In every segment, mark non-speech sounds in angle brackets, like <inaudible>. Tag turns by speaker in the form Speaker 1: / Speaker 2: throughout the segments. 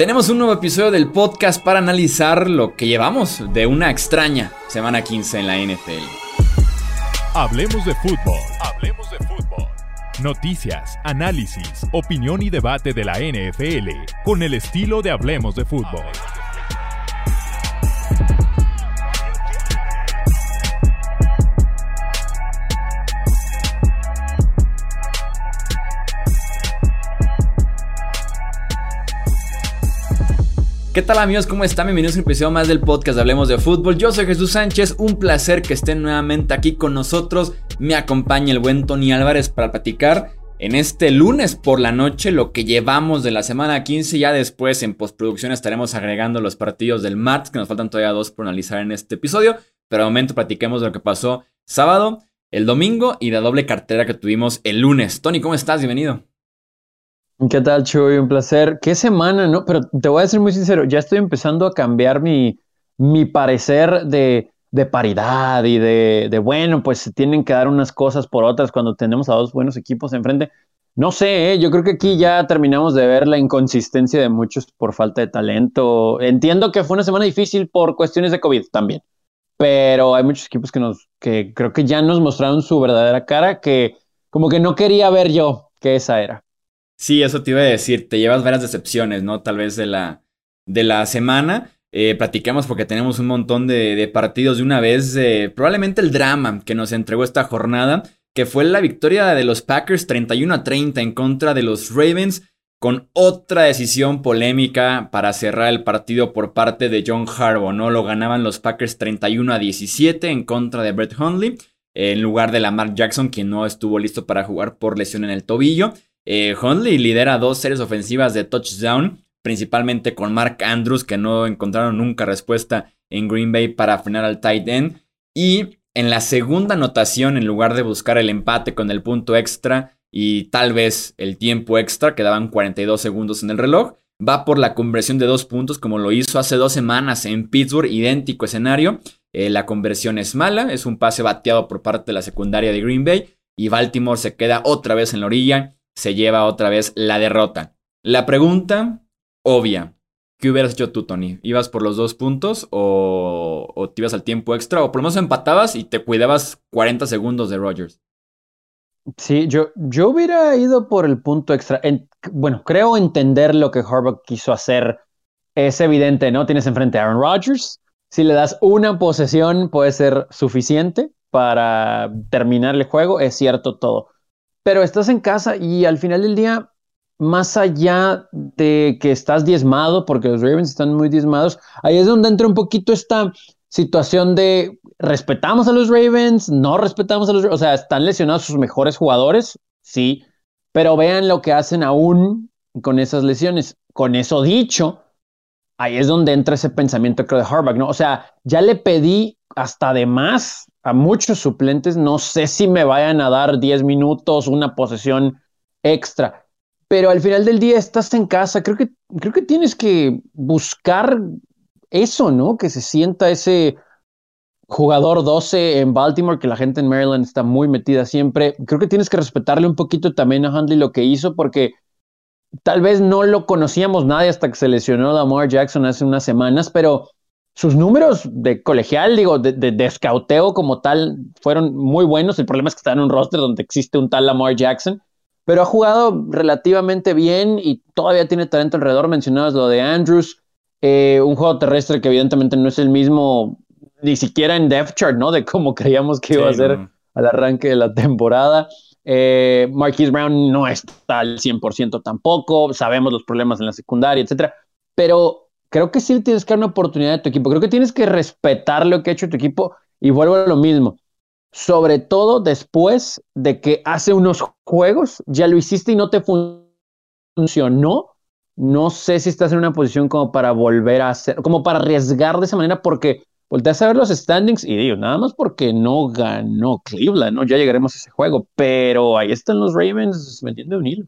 Speaker 1: Tenemos un nuevo episodio del podcast para analizar lo que llevamos de una extraña semana 15 en la NFL.
Speaker 2: Hablemos de fútbol. Hablemos de fútbol. Noticias, análisis, opinión y debate de la NFL con el estilo de Hablemos de fútbol.
Speaker 1: ¿Qué tal amigos? ¿Cómo están? Bienvenidos a un episodio más del podcast Hablemos de Fútbol. Yo soy Jesús Sánchez, un placer que estén nuevamente aquí con nosotros. Me acompaña el buen Tony Álvarez para platicar en este lunes por la noche lo que llevamos de la semana 15. Ya después en postproducción estaremos agregando los partidos del martes, que nos faltan todavía dos por analizar en este episodio. Pero de momento platiquemos de lo que pasó sábado, el domingo y la doble cartera que tuvimos el lunes. Tony, ¿cómo estás? Bienvenido.
Speaker 3: ¿Qué tal, Chuy? Un placer. ¿Qué semana, no? Pero te voy a decir muy sincero, ya estoy empezando a cambiar mi, mi parecer de, de paridad y de, de, bueno, pues se tienen que dar unas cosas por otras cuando tenemos a dos buenos equipos enfrente. No sé, ¿eh? yo creo que aquí ya terminamos de ver la inconsistencia de muchos por falta de talento. Entiendo que fue una semana difícil por cuestiones de COVID también, pero hay muchos equipos que, nos, que creo que ya nos mostraron su verdadera cara que como que no quería ver yo que esa era.
Speaker 1: Sí, eso te iba a decir, te llevas varias decepciones, ¿no? Tal vez de la, de la semana. Eh, platiquemos porque tenemos un montón de, partidos de una vez. probablemente el drama que nos entregó esta jornada, que fue la victoria de los Packers 31 a 30 en contra de los Ravens, con otra decisión polémica para cerrar el partido por parte de John Harbaugh, ¿no? Lo ganaban los Packers 31 a 17 en contra de Brett Hundley, en lugar de Lamar Jackson, quien no estuvo listo para jugar por lesión en el tobillo. Eh, Hundley lidera dos series ofensivas de touchdown, principalmente con Mark Andrews, que no encontraron nunca respuesta en Green Bay para frenar al tight end. Y en la segunda anotación, en lugar de buscar el empate con el punto extra y tal vez el tiempo extra, quedaban 42 segundos en el reloj, va por la conversión de dos puntos como lo hizo hace dos semanas en Pittsburgh, idéntico escenario. Eh, la conversión es mala, es un pase bateado por parte de la secundaria de Green Bay y Baltimore se queda otra vez en la orilla se lleva otra vez la derrota. La pregunta obvia. ¿Qué hubieras hecho tú, Tony? ¿Ibas por los dos puntos o, te ibas al tiempo extra? O por lo menos empatabas y te cuidabas 40 segundos de Rogers.
Speaker 3: Sí, yo, yo hubiera ido por el punto extra. bueno, creo entender lo que Harbaugh quiso hacer. Es evidente, ¿no? Tienes enfrente a Aaron Rodgers. Si le das una posesión puede ser suficiente para terminar el juego. Es cierto todo pero estás en casa y al final del día, más allá de que estás diezmado, porque los Ravens están muy diezmados, ahí es donde entra un poquito esta situación de respetamos a los Ravens, no respetamos a los o sea, están lesionados sus mejores jugadores, sí, pero vean lo que hacen aún con esas lesiones. Con eso dicho, ahí es donde entra ese pensamiento creo de Harbaugh, ¿no? O sea, ya le pedí hasta de más a muchos suplentes. No sé si me vayan a dar 10 minutos, una posesión extra. Pero al final del día estás en casa. Creo que, creo que tienes que buscar eso, ¿no? Que se sienta ese jugador 12 en Baltimore, que la gente en Maryland está muy metida siempre. Creo que tienes que respetarle un poquito también a Handley lo que hizo, porque tal vez no lo conocíamos nadie hasta que se lesionó Lamar Jackson hace unas semanas, pero sus números de colegial, digo, de, de, como tal, fueron muy buenos. El problema es que está en un roster donde existe un tal Lamar Jackson, pero ha jugado relativamente bien y todavía tiene talento alrededor. Mencionabas lo de Andrews, eh, un juego terrestre que evidentemente no es el mismo, ni siquiera en depth chart, ¿no? De cómo creíamos que iba a ser al arranque de la temporada. Eh, Marquise Brown no está al 100% tampoco, sabemos los problemas en la secundaria, etcétera, pero creo que sí tienes que dar una oportunidad a tu equipo. Creo que tienes que respetar lo que ha hecho tu equipo y vuelvo a lo mismo. Sobre todo después de que hace unos juegos ya lo hiciste y no te funcionó. No sé si estás en una posición como para volver a hacer, como para arriesgar de esa manera, porque volteas a ver los standings y digo, nada más porque no ganó Cleveland, ¿no? Ya llegaremos a ese juego, pero ahí están los Ravens metiendo un hilo.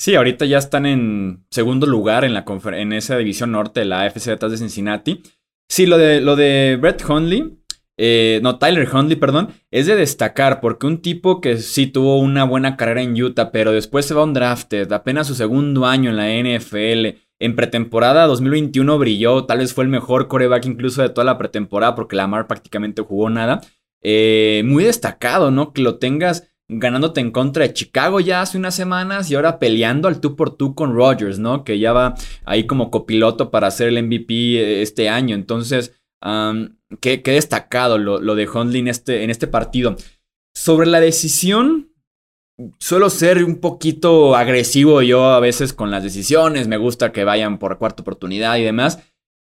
Speaker 1: Sí, ahorita ya están en segundo lugar en, la en esa división norte de la AFC detrás de Cincinnati. Sí, lo de, lo de Brett Hundley, eh, no, Tyler Hundley, perdón, es de destacar porque un tipo que sí tuvo una buena carrera en Utah, pero después se va a un drafted, apenas su segundo año en la NFL, En pretemporada 2021 brilló, tal vez fue el mejor coreback incluso de toda la pretemporada porque Lamar prácticamente jugó nada. Eh, muy destacado, ¿no? Que lo tengas ganándote en contra de Chicago ya hace unas semanas y ahora peleando al tú por tú con Rodgers, ¿no? Que ya va ahí como copiloto para ser el MVP eh, este año. Entonces, qué, destacado lo, lo de Hundley en este, en este partido. Sobre la decisión, suelo ser un poquito agresivo yo a veces con las decisiones. Me gusta que vayan por cuarta oportunidad y demás.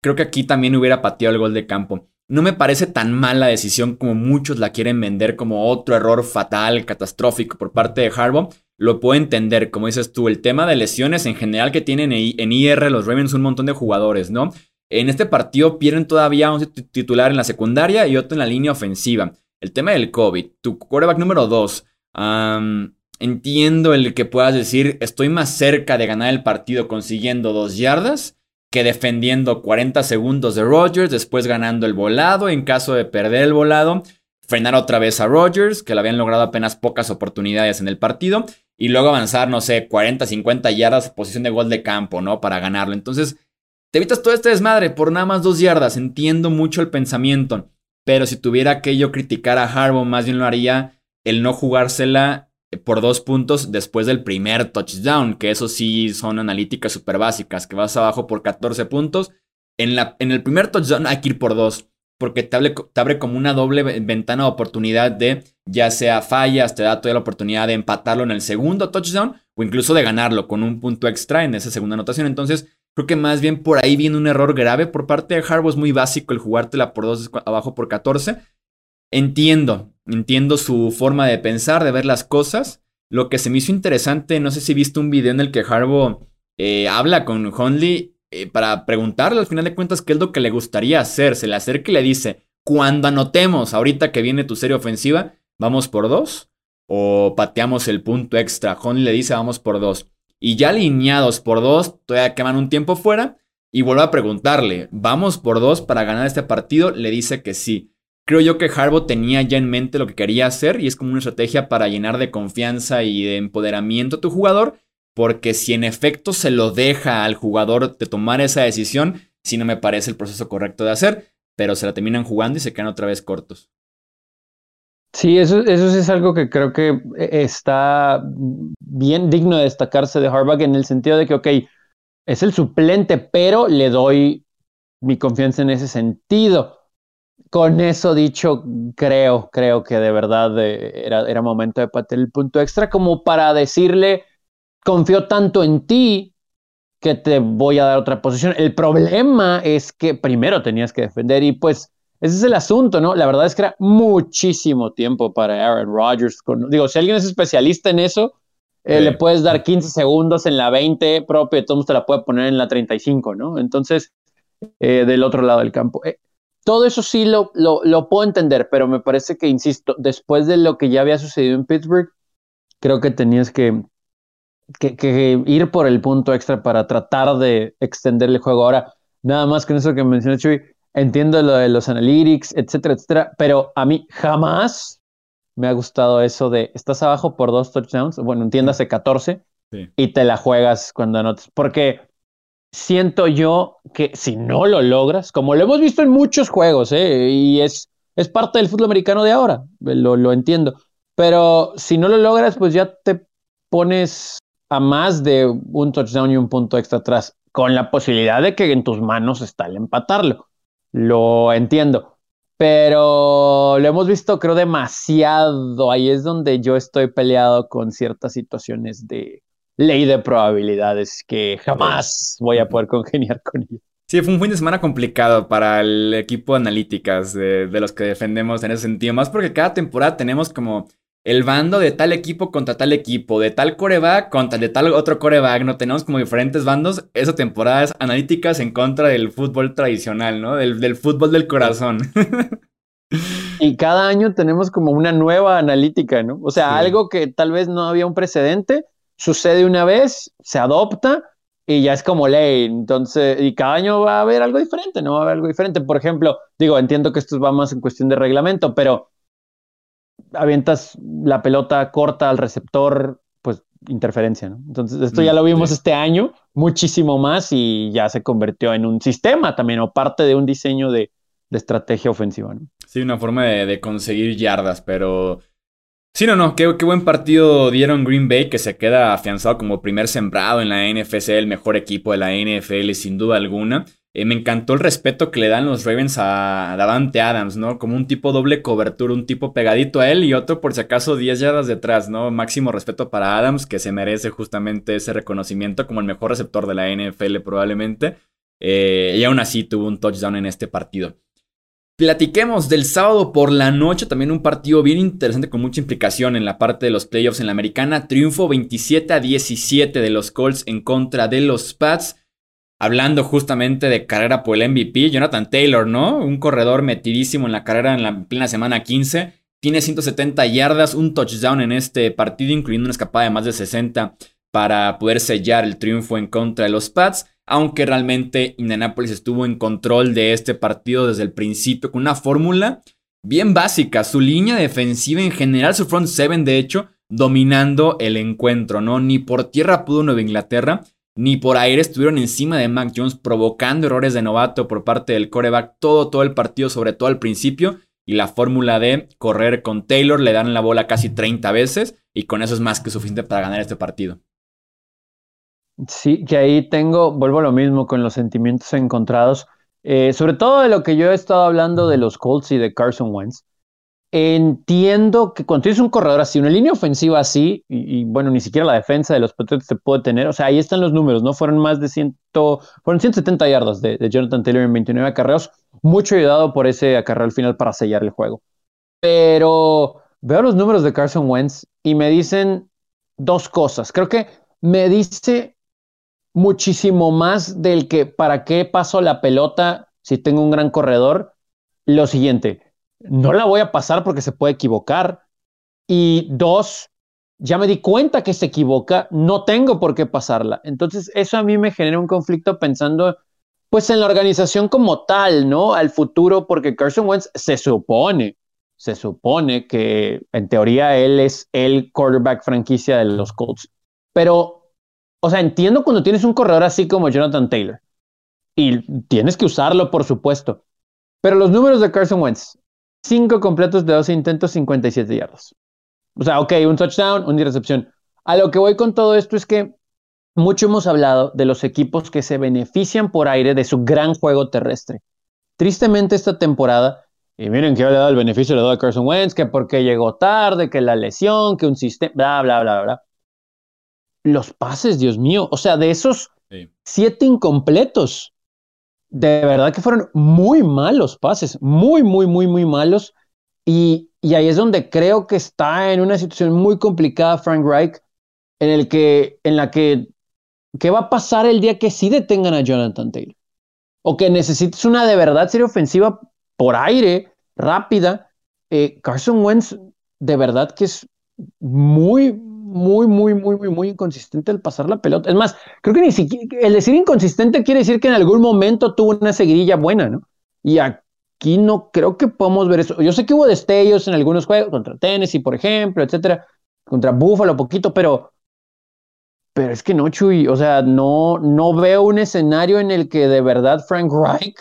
Speaker 1: Creo que aquí también hubiera pateado el gol de campo. No me parece tan mala decisión como muchos la quieren vender como otro error fatal, catastrófico por parte de Harbaugh. Lo puedo entender, como dices tú, el tema de lesiones en general que tienen en IR los Ravens un montón de jugadores, ¿no? En este partido pierden todavía un titular en la secundaria y otro en la línea ofensiva. El tema del COVID, tu quarterback número 2. entiendo el que puedas decir, estoy más cerca de ganar el partido consiguiendo dos yardas que defendiendo 40 segundos de Rodgers, después ganando el volado, en caso de perder el volado, frenar otra vez a Rodgers, que le habían logrado apenas pocas oportunidades en el partido, y luego avanzar, no sé, 40, 50 yardas, posición de gol de campo, ¿no? Para ganarlo. Entonces, te evitas todo este desmadre por nada más dos yardas, entiendo mucho el pensamiento, pero si tuviera que yo criticar a Harbaugh, más bien lo haría el no jugársela por dos puntos después del primer touchdown, que eso sí son analíticas súper básicas, que vas abajo por 14 puntos. En, la, en el primer touchdown hay que ir por dos, porque te abre, como una doble ventana de oportunidad de ya sea fallas, te da toda la oportunidad de empatarlo en el segundo touchdown o incluso de ganarlo con un punto extra en esa segunda anotación. Entonces, creo que más bien por ahí viene un error grave por parte de Harbaugh. Es muy básico el jugártela por dos abajo por 14. Entiendo, entiendo su forma de pensar, de ver las cosas. Lo que se me hizo interesante, no sé si viste un video en el que Harbo eh, habla con Hundley eh, para preguntarle al final de cuentas qué es lo que le gustaría hacer. Se le acerca y le dice, cuando anotemos, ahorita que viene tu serie ofensiva, ¿vamos por dos? ¿O pateamos el punto extra? Hundley le dice, vamos por dos. Y ya alineados por dos, todavía queman un tiempo fuera. Y vuelve a preguntarle, ¿vamos por dos para ganar este partido? Le dice que sí. Creo yo que Harbaugh tenía ya en mente lo que quería hacer y es como una estrategia para llenar de confianza y de empoderamiento a tu jugador, porque si en efecto se lo deja al jugador de tomar esa decisión, sí no me parece el proceso correcto de hacer, pero se la terminan jugando y se quedan otra vez cortos.
Speaker 3: Sí, eso, eso es algo que creo que está bien digno de destacarse de Harbaugh en el sentido de que, ok, es el suplente, pero le doy mi confianza en ese sentido con eso dicho, creo, creo que de verdad eh, era, era momento de patear el punto extra como para decirle, confío tanto en ti que te voy a dar otra posición. El problema es que primero tenías que defender y pues ese es el asunto, ¿no? La verdad es que era muchísimo tiempo para Aaron Rodgers. digo, si alguien es especialista en eso, eh, le puedes dar 15 segundos en la 20 propio, entonces te la puede poner en la 35, ¿no? Entonces, eh, del otro lado del campo todo eso sí lo, lo, puedo entender, pero me parece que, insisto, después de lo que ya había sucedido en Pittsburgh, creo que tenías que, que, ir por el punto extra para tratar de extender el juego. Ahora, nada más con eso que mencioné, Chuy, entiendo lo de los analytics, etcétera, etcétera, pero a mí jamás me ha gustado eso de estás abajo por dos touchdowns, bueno, entiéndase 14, y te la juegas cuando anotas, porque siento yo que si no lo logras, como lo hemos visto en muchos juegos, ¿eh? y es, es parte del fútbol americano de ahora, lo, lo entiendo, pero si no lo logras, pues ya te pones a más de un touchdown y un punto extra atrás, con la posibilidad de que en tus manos está el empatarlo. Lo entiendo. Pero lo hemos visto, creo, demasiado. Ahí es donde yo estoy peleado con ciertas situaciones de, ley de probabilidades que jamás voy a poder congeniar con ella.
Speaker 1: Sí, fue un fin de semana complicado para el equipo de analíticas de, los que defendemos en ese sentido, más porque cada temporada tenemos como el bando de tal equipo contra tal equipo, de tal coreback contra de tal otro coreback, ¿no? Tenemos como diferentes bandos. Esa temporada es analíticas en contra del fútbol tradicional, ¿no? Del, fútbol del corazón. <laughs>
Speaker 3: Y cada año tenemos como una nueva analítica, ¿no? O sea, algo que tal vez no había un precedente, sucede una vez, se adopta y ya es como ley. Entonces, y cada año va a haber algo diferente, ¿no? Va a haber algo diferente. Por ejemplo, digo, entiendo que esto va más en cuestión de reglamento, pero avientas la pelota corta al receptor, pues interferencia, ¿no? Entonces, esto ya mm, lo vimos este año, muchísimo más, y ya se convirtió en un sistema también, o parte de un diseño de, estrategia ofensiva, ¿no?
Speaker 1: Sí, una forma de, conseguir yardas, pero. Sí, no, no, qué, qué, buen partido dieron Green Bay, que se queda afianzado como primer sembrado en la NFC, el mejor equipo de la NFL, sin duda alguna. Eh, me encantó el respeto que le dan los Ravens a Davante Adams, ¿no? Como un tipo doble cobertura, un tipo pegadito a él y otro por si acaso 10 yardas detrás, ¿no? Máximo respeto para Adams, que se merece justamente ese reconocimiento como el mejor receptor de la NFL probablemente. Eh, y aún así tuvo un touchdown en este partido. Platiquemos del sábado por la noche, también un partido bien interesante con mucha implicación en la parte de los playoffs en la americana. Triunfo 27 a 17 de los Colts en contra de los Pats hablando justamente de carrera por el MVP, Jonathan Taylor, ¿no? Un corredor metidísimo en la carrera en la plena semana 15. Tiene 170 yardas, un touchdown en este partido, incluyendo una escapada de más de 60 para poder sellar el triunfo en contra de los Pats. Aunque realmente Indianapolis estuvo en control de este partido desde el principio con una fórmula bien básica. Su línea defensiva en general, su front seven, de hecho, dominando el encuentro, ¿no? Ni por tierra pudo Nueva Inglaterra ni por aire estuvieron encima de Mac Jones, provocando errores de novato por parte del coreback todo, todo el partido, sobre todo al principio. Y la fórmula de correr con Taylor le dan la bola casi 30 veces y con eso es más que suficiente para ganar este partido.
Speaker 3: Sí, que ahí tengo, vuelvo a lo mismo con los sentimientos encontrados, eh, sobre todo de lo que yo he estado hablando de los Colts y de Carson Wentz. Entiendo que cuando tienes un corredor así, una línea ofensiva así, y, bueno, ni siquiera la defensa de los Patriots se puede tener, o sea, ahí están los números, ¿no? Fueron más de 100, fueron 170 yardas de, Jonathan Taylor en 29 acarreos, mucho ayudado por ese acarreo al final para sellar el juego. Pero veo los números de Carson Wentz y me dicen dos cosas. Creo que me dice muchísimo más del que para qué paso la pelota si tengo un gran corredor. Lo siguiente, no la voy a pasar porque se puede equivocar. Y dos, ya me di cuenta que se equivoca, no tengo por qué pasarla. Entonces, eso a mí me genera un conflicto pensando, pues, en la organización como tal, ¿no? Al futuro, porque Carson Wentz se supone, se supone que en teoría él es el quarterback franquicia de los Colts. Pero, o sea, entiendo cuando tienes un corredor así como Jonathan Taylor. Y tienes que usarlo, por supuesto. Pero los números de Carson Wentz, 5 completos de 12 intentos, 57 yardas. O sea, ok, un touchdown, una recepción. A lo que voy con todo esto es que mucho hemos hablado de los equipos que se benefician por aire de su gran juego terrestre. Tristemente esta temporada, y miren que le he dado el beneficio, le a Carson Wentz, que porque llegó tarde, que la lesión, que un sistema, bla, bla, bla, bla. Los pases, Dios mío, o sea, de esos siete incompletos, de verdad que fueron muy malos pases, muy, muy, muy, muy malos. Y, ahí es donde creo que está en una situación muy complicada Frank Reich, en, el que, en la que, ¿qué va a pasar el día que sí detengan a Jonathan Taylor? O que necesites una de verdad serie ofensiva por aire, rápida. Eh, Carson Wentz, de verdad que es muy, muy, muy, muy, muy, muy inconsistente el pasar la pelota. Es más, creo que ni siquiera, el decir inconsistente quiere decir que en algún momento tuvo una seguidilla buena, ¿no? Y aquí no creo que podamos ver eso. Yo sé que hubo destellos en algunos juegos, contra Tennessee, por ejemplo, etcétera, contra Buffalo, poquito, pero, pero es que no, Chuy, o sea, no, no veo un escenario en el que de verdad Frank Reich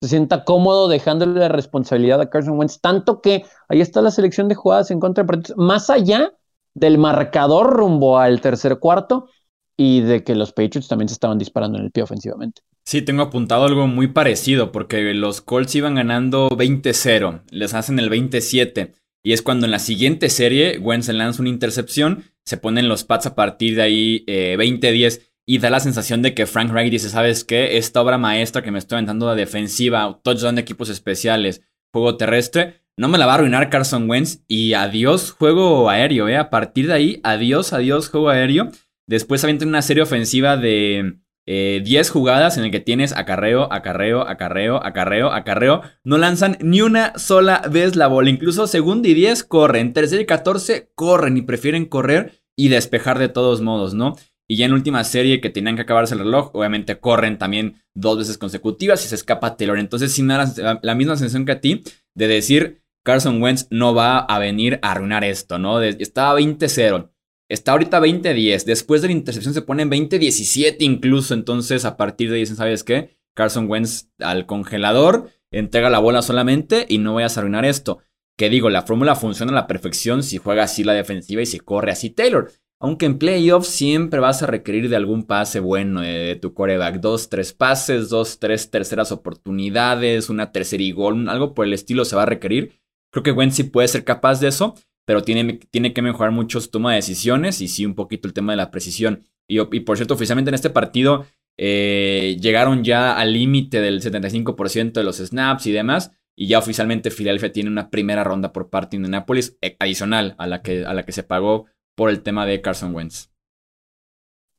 Speaker 3: se sienta cómodo dejándole la responsabilidad a Carson Wentz, tanto que ahí está la selección de jugadas en contra de más allá del marcador rumbo al tercer cuarto y de que los Patriots también se estaban disparando en el pie ofensivamente.
Speaker 1: Sí, tengo apuntado algo muy parecido, porque los Colts iban ganando 20-0, les hacen el 27, y es cuando en la siguiente serie Wentz lanza una intercepción, se ponen los Pats a partir de ahí 20-10, eh, y da la sensación de que Frank Reich dice, ¿sabes qué? Esta obra maestra que me estoy aventando de defensiva, touchdown de equipos especiales, juego terrestre, no me la va a arruinar Carson Wentz y adiós juego aéreo, ¿eh? A partir de ahí, adiós, adiós juego aéreo. Después avientan una serie ofensiva de 10 eh, jugadas en el que tienes acarreo, acarreo, acarreo, acarreo, acarreo. No lanzan ni una sola vez la bola. Incluso segunda y 10 corren. Tercera y 14 corren y prefieren correr y despejar de todos modos, ¿no? Y ya en última serie que tenían que acabarse el reloj, obviamente corren también dos veces consecutivas y se escapa Taylor. Entonces sí me da la, la misma sensación que a ti de decir, Carson Wentz no va a venir a arruinar esto, ¿no? estaba 20-0. Está ahorita 20-10. Después de la intercepción se pone en 20-17 incluso. Entonces, a partir de ahí dicen, ¿sabes qué? Carson Wentz al congelador, entrega la bola solamente y no vayas a arruinar esto. Que digo, la fórmula funciona a la perfección si juega así la defensiva y si corre así Taylor. Aunque en playoffs siempre vas a requerir de algún pase bueno de, tu coreback. Dos, tres pases, dos, tres terceras oportunidades, una tercera y gol, algo por el estilo se va a requerir. Creo que Wentz sí puede ser capaz de eso, pero tiene, tiene que mejorar mucho su toma de decisiones y sí un poquito el tema de la precisión. Y, por cierto, oficialmente en este partido eh, llegaron ya al límite del 75% de los snaps y demás. Y ya oficialmente Filadelfia tiene una primera ronda por parte de Indianapolis eh, adicional a la que, a la que se pagó por el tema de Carson Wentz.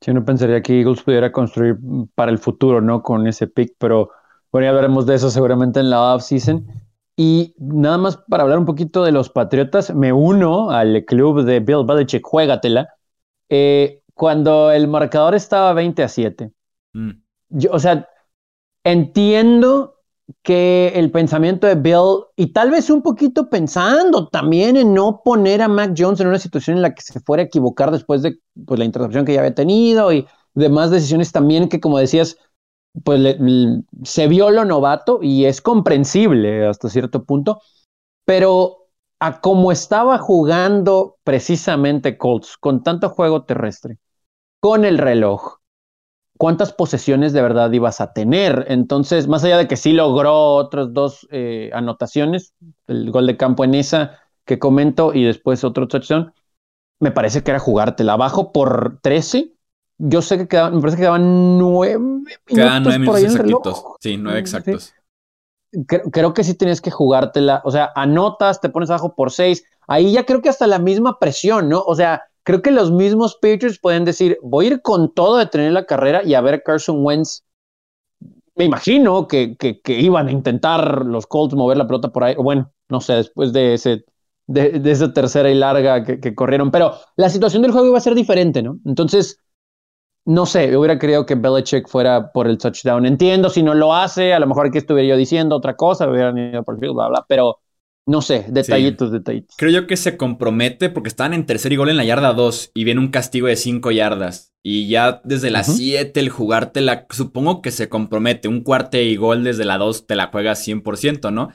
Speaker 3: Sí, no pensaría que Eagles pudiera construir para el futuro, ¿no? Con ese pick, pero bueno, ya veremos de eso seguramente en la offseason. Y nada más para hablar un poquito de los Patriotas, me uno al club de Bill Belichick, juégatela. Eh, cuando el marcador estaba 20 a 7, mm. yo, o sea, entiendo que el pensamiento de Bill, y tal vez un poquito pensando también en no poner a Mac Jones en una situación en la que se fuera a equivocar después de pues, la intercepción que ya había tenido y demás decisiones también que, como decías, pues se vio lo novato y es comprensible hasta cierto punto, pero a cómo estaba jugando precisamente Colts con tanto juego terrestre, con el reloj, cuántas posesiones de verdad ibas a tener. Entonces, más allá de que sí logró otras dos eh, anotaciones, el gol de campo en esa que comento y después otro touchdown, me parece que era jugártela abajo por 13. Yo sé que quedaban, me parece que quedaban nueve minutos.
Speaker 1: Quedan nueve minutos exactitos. Sí, nueve exactos.
Speaker 3: Creo, que sí tienes que jugártela. O sea, anotas, te pones abajo por seis. Ahí ya creo que hasta la misma presión, ¿no? O sea, creo que los mismos Patriots pueden decir, voy a ir con todo de tener la carrera y a ver Carson Wentz. Me imagino que, que, iban a intentar los Colts mover la pelota por ahí, bueno, no sé, después de ese de, esa tercera y larga que, que, corrieron, pero la situación del juego iba a ser diferente, ¿no? Entonces, no sé, hubiera querido que Belichick fuera por el touchdown. Entiendo si no lo hace, a lo mejor aquí estuviera yo diciendo otra cosa, hubieran ido por el field, bla, bla, pero no sé, detallitos, detallitos.
Speaker 1: Creo yo que se compromete porque estaban en tercer y gol en la yarda 2 y viene un castigo de 5 yardas. Y ya desde las 7 el jugártela, supongo que se compromete. Un cuarte y gol desde la 2 te la juegas 100%, ¿no?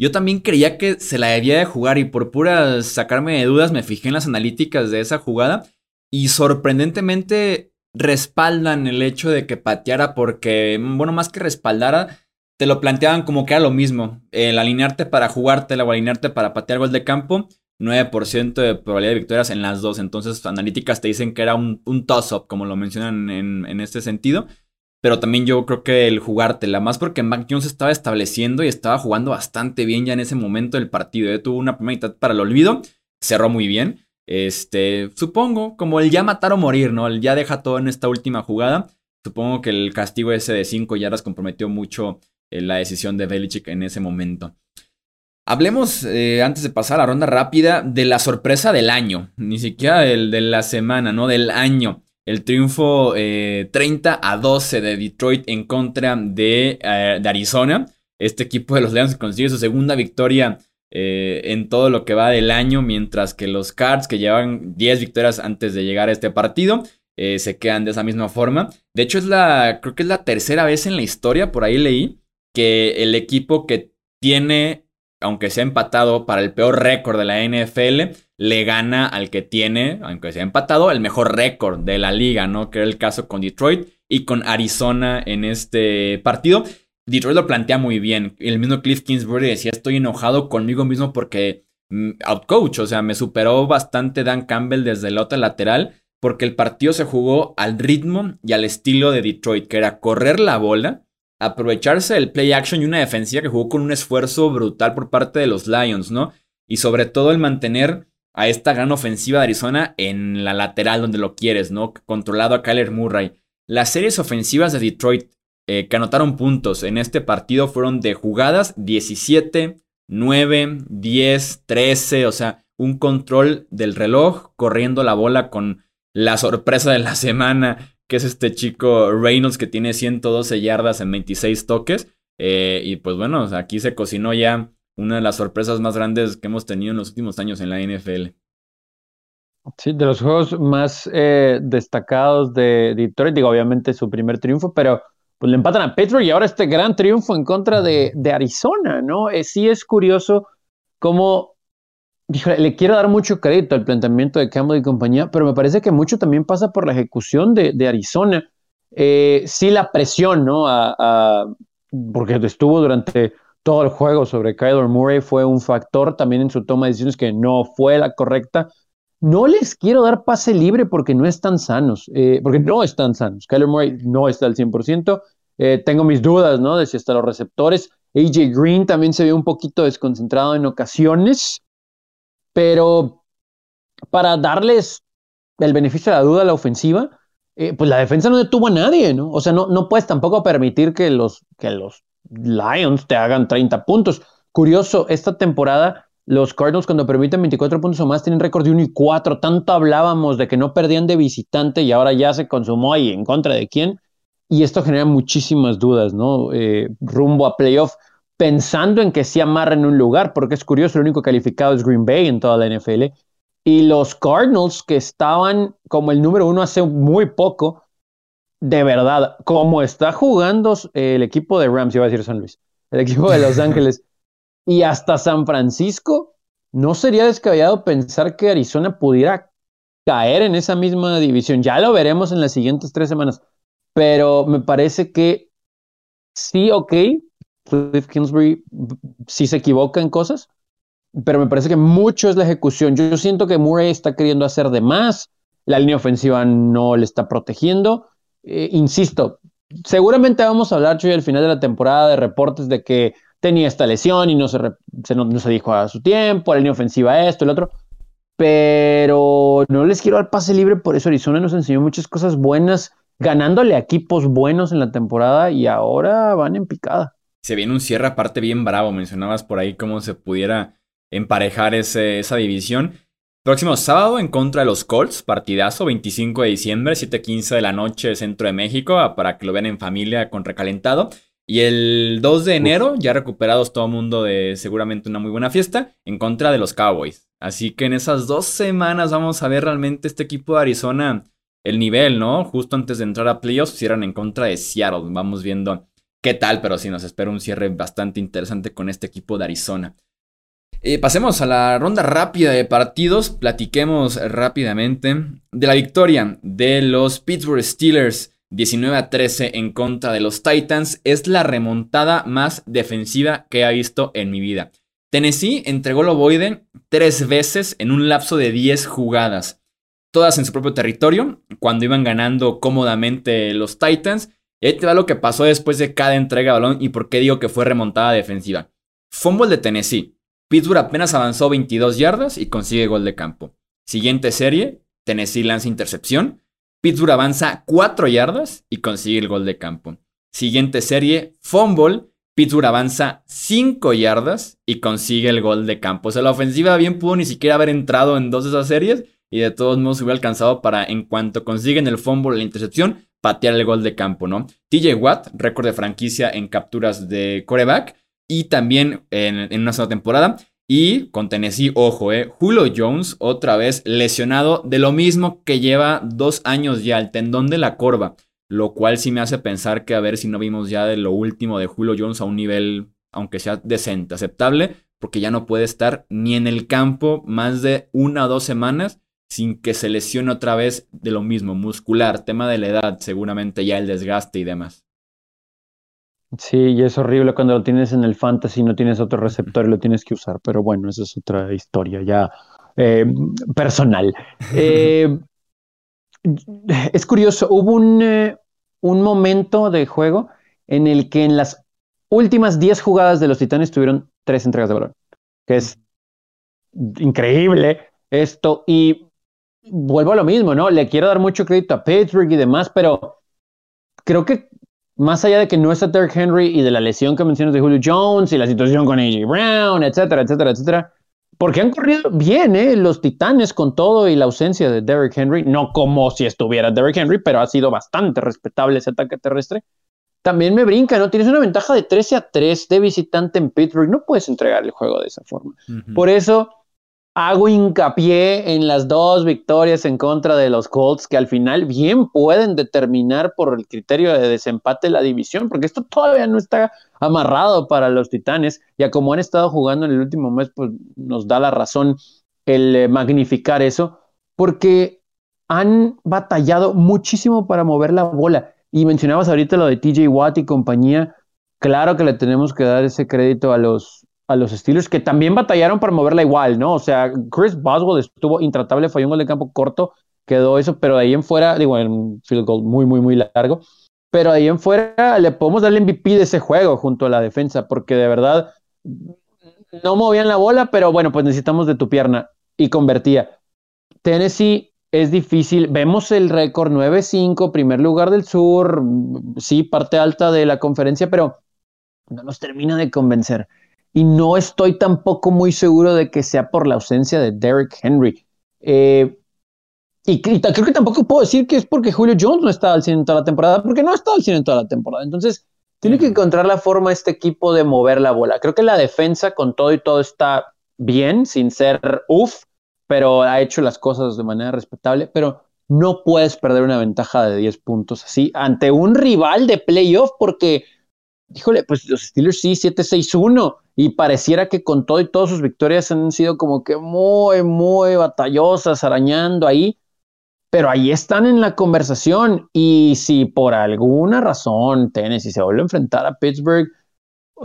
Speaker 1: Yo también creía que se la debía de jugar y por pura sacarme de dudas me fijé en las analíticas de esa jugada y sorprendentemente respaldan el hecho de que pateara porque, bueno, más que respaldara, te lo planteaban como que era lo mismo. El alinearte para jugártela o alinearte para patear gol de campo, 9% de probabilidad de victorias en las dos. Entonces, analíticas te dicen que era un, un toss-up, como lo mencionan en, en este sentido. Pero también yo creo que el jugártela, más porque Mac Jones estaba estableciendo y estaba jugando bastante bien ya en ese momento del partido. ¿eh? Tuvo una primera mitad para el olvido, cerró muy bien. Este, supongo, como el ya matar o morir, ¿no? El ya deja todo en esta última jugada. Supongo que el castigo ese de 5 yardas comprometió mucho eh, la decisión de Belichick en ese momento. Hablemos, eh, antes de pasar a la ronda rápida, de la sorpresa del año. Ni siquiera del, de la semana, ¿no? Del año. El triunfo 30 eh, a 12 de Detroit en contra de, de, Arizona. Este equipo de los Lions consigue su segunda victoria en todo lo que va del año, mientras que los Cards, que llevan 10 victorias antes de llegar a este partido, se quedan de esa misma forma. De hecho, es la, creo que es la tercera vez en la historia, por ahí leí, que el equipo que tiene, aunque sea empatado para el peor récord de la NFL, le gana al que tiene, aunque sea empatado, el mejor récord de la liga, ¿no? Que era el caso con Detroit y con Arizona en este partido. Detroit lo plantea muy bien. El mismo Cliff Kingsbury decía, estoy enojado conmigo mismo porque mm, outcoach, o sea, me superó bastante Dan Campbell desde el otro lateral porque el partido se jugó al ritmo y al estilo de Detroit, que era correr la bola, aprovecharse del play action y una defensiva que jugó con un esfuerzo brutal por parte de los Lions, ¿no? Y sobre todo el mantener a esta gran ofensiva de Arizona en la lateral donde lo quieres, ¿no? Controlado a Kyler Murray. Las series ofensivas de Detroit eh, que anotaron puntos en este partido fueron de jugadas 17, 9, 10, 13, o sea, un control del reloj corriendo la bola con la sorpresa de la semana que es este chico Reynolds que tiene 112 yardas en 26 toques. Eh, y pues bueno, aquí se cocinó ya una de las sorpresas más grandes que hemos tenido en los últimos años en la NFL.
Speaker 3: Sí, de los juegos más eh, destacados de Detroit, digo, obviamente su primer triunfo, pero pues le empatan a Pittsburgh y ahora este gran triunfo en contra de, Arizona, ¿no? Eh, sí es curioso cómo, le quiero dar mucho crédito al planteamiento de Campbell y compañía, pero me parece que mucho también pasa por la ejecución de, Arizona. Eh, sí la presión, ¿no? porque estuvo durante todo el juego sobre Kyler Murray fue un factor también en su toma de decisiones que no fue la correcta. No les quiero dar pase libre porque no están sanos, eh, porque no están sanos. Kyler Murray no está al 100%. Eh, tengo mis dudas, ¿no? De si hasta los receptores. AJ Green también se ve un poquito desconcentrado en ocasiones, pero para darles el beneficio de la duda a la ofensiva, eh, pues la defensa no detuvo a nadie, ¿no? O sea, no, no puedes tampoco permitir que los, que los Lions te hagan 30 puntos. Curioso, esta temporada los Cardinals cuando permiten 24 puntos o más tienen récord de 1 y 4. Tanto hablábamos de que no perdían de visitante y ahora ya se consumó ahí en contra de quién. Y esto genera muchísimas dudas, ¿no? Eh, rumbo a playoff, pensando en que se amarren un lugar, porque es curioso, el único calificado es Green Bay en toda la NFL. Y los Cardinals, que estaban como el número uno hace muy poco, de verdad, como está jugando el equipo de Rams, iba a decir San Luis, el equipo de Los <laughs> Ángeles, y hasta San Francisco, no sería descabellado pensar que Arizona pudiera caer en esa misma división. Ya lo veremos en las siguientes tres semanas, pero me parece que sí, ok, Cliff Kingsbury sí se equivoca en cosas, pero me parece que mucho es la ejecución. Yo siento que Murray está queriendo hacer de más, la línea ofensiva no le está protegiendo. Eh, insisto, seguramente vamos a hablar, Chuy, al final de la temporada de reportes de que tenía esta lesión y no se, no, se dijo a su tiempo, la línea ofensiva esto, el otro. Pero no les quiero dar pase libre, por eso Arizona nos enseñó muchas cosas buenas, ganándole a equipos buenos en la temporada y ahora van en picada.
Speaker 1: Se viene un cierre aparte bien bravo, mencionabas por ahí cómo se pudiera emparejar ese, esa división. Próximo sábado en contra de los Colts, partidazo, 25 de diciembre, 7:15 de la noche, centro de México, para que lo vean en familia con recalentado. Y el 2 de enero, ya recuperados todo el mundo de seguramente una muy buena fiesta, en contra de los Cowboys. Así que en esas dos semanas vamos a ver realmente este equipo de Arizona, el nivel, ¿no? Justo antes de entrar a playoffs, cierran en contra de Seattle. Vamos viendo qué tal, pero sí nos espera un cierre bastante interesante con este equipo de Arizona. Eh, pasemos a la ronda rápida de partidos. Platiquemos rápidamente de la victoria de los Pittsburgh Steelers 19 a 13 en contra de los Titans es la remontada más defensiva que he visto en mi vida. Tennessee entregó Boyden tres veces en un lapso de 10 jugadas, todas en su propio territorio, cuando iban ganando cómodamente los Titans. Y ahí te va lo que pasó después de cada entrega de balón y por qué digo que fue remontada defensiva. Fumble de Tennessee. Pittsburgh apenas avanzó 22 yardas y consigue gol de campo. Siguiente serie, Tennessee lanza intercepción. Pittsburgh avanza 4 yardas y consigue el gol de campo. Siguiente serie, fumble. Pittsburgh avanza 5 yardas y consigue el gol de campo. O sea, la ofensiva bien pudo ni siquiera haber entrado en dos de esas series y de todos modos hubiera alcanzado para, en cuanto consiguen el fumble la intercepción, patear el gol de campo, ¿no? TJ Watt, récord de franquicia en capturas de coreback y también en, en una sola temporada. Y con Tennessee, ojo, eh, Julio Jones otra vez lesionado de lo mismo que lleva dos años ya, el tendón de la corva. Lo cual sí me hace pensar que a ver si no vimos ya de lo último de Julio Jones a un nivel, aunque sea decente, aceptable, porque ya no puede estar ni en el campo más de una o dos semanas sin que se lesione otra vez de lo mismo, muscular, tema de la edad, seguramente ya el desgaste y demás.
Speaker 3: Sí, y es horrible cuando lo tienes en el fantasy y no tienes otro receptor y lo tienes que usar, pero bueno, esa es otra historia ya eh, personal. <laughs> Eh, es curioso, hubo un, eh, un, momento de juego en el que en las últimas 10 jugadas de los Titanes tuvieron tres entregas de balón, que es increíble esto. Y vuelvo a lo mismo, ¿no? Le quiero dar mucho crédito a Patrick y demás, pero creo que más allá de que no está Derrick Henry y de la lesión que mencionas de Julio Jones y la situación con AJ Brown, etcétera, etcétera, etcétera, porque han corrido bien ¿eh? los Titanes con todo y la ausencia de Derrick Henry, no como si estuviera Derrick Henry, pero ha sido bastante respetable ese ataque terrestre. También me brinca, ¿no? Tienes una ventaja de 13 a 3 de visitante en Pittsburgh, no puedes entregar el juego de esa forma. Por eso hago hincapié en las dos victorias en contra de los Colts que al final bien pueden determinar por el criterio de desempate la división, porque esto todavía no está amarrado para los Titanes, ya como han estado jugando en el último mes, pues nos da la razón el eh, magnificar eso, porque han batallado muchísimo para mover la bola. Y mencionabas ahorita lo de TJ Watt y compañía, claro que le tenemos que dar ese crédito a los a los Steelers, que también batallaron para moverla igual, ¿no? O sea, Chris Boswell estuvo intratable, falló un gol de campo corto, quedó eso, pero de ahí en fuera, digo, un field goal muy, muy, muy largo, pero de ahí en fuera le podemos dar el MVP de ese juego junto a la defensa, porque de verdad no movían la bola, pero bueno, pues necesitamos de tu pierna y convertía. Tennessee es difícil, vemos el récord 9-5, primer lugar del sur, sí, parte alta de la conferencia, pero no nos termina de convencer y no estoy tampoco muy seguro de que sea por la ausencia de Derrick Henry. Eh, y, creo que tampoco puedo decir que es porque Julio Jones no estaba al 100 en toda la temporada, porque no ha estado al 100 en toda la temporada. Entonces, tiene que encontrar la forma este equipo de mover la bola. Creo que la defensa con todo y todo está bien, sin ser uff, pero ha hecho las cosas de manera respetable, pero no puedes perder una ventaja de 10 puntos así ante un rival de playoff porque, híjole, pues los Steelers sí, 7-6-1 y pareciera que con todo y todas sus victorias han sido como que muy, muy batallosas, arañando ahí, pero ahí están en la conversación y si por alguna razón Tennessee se vuelve a enfrentar a Pittsburgh,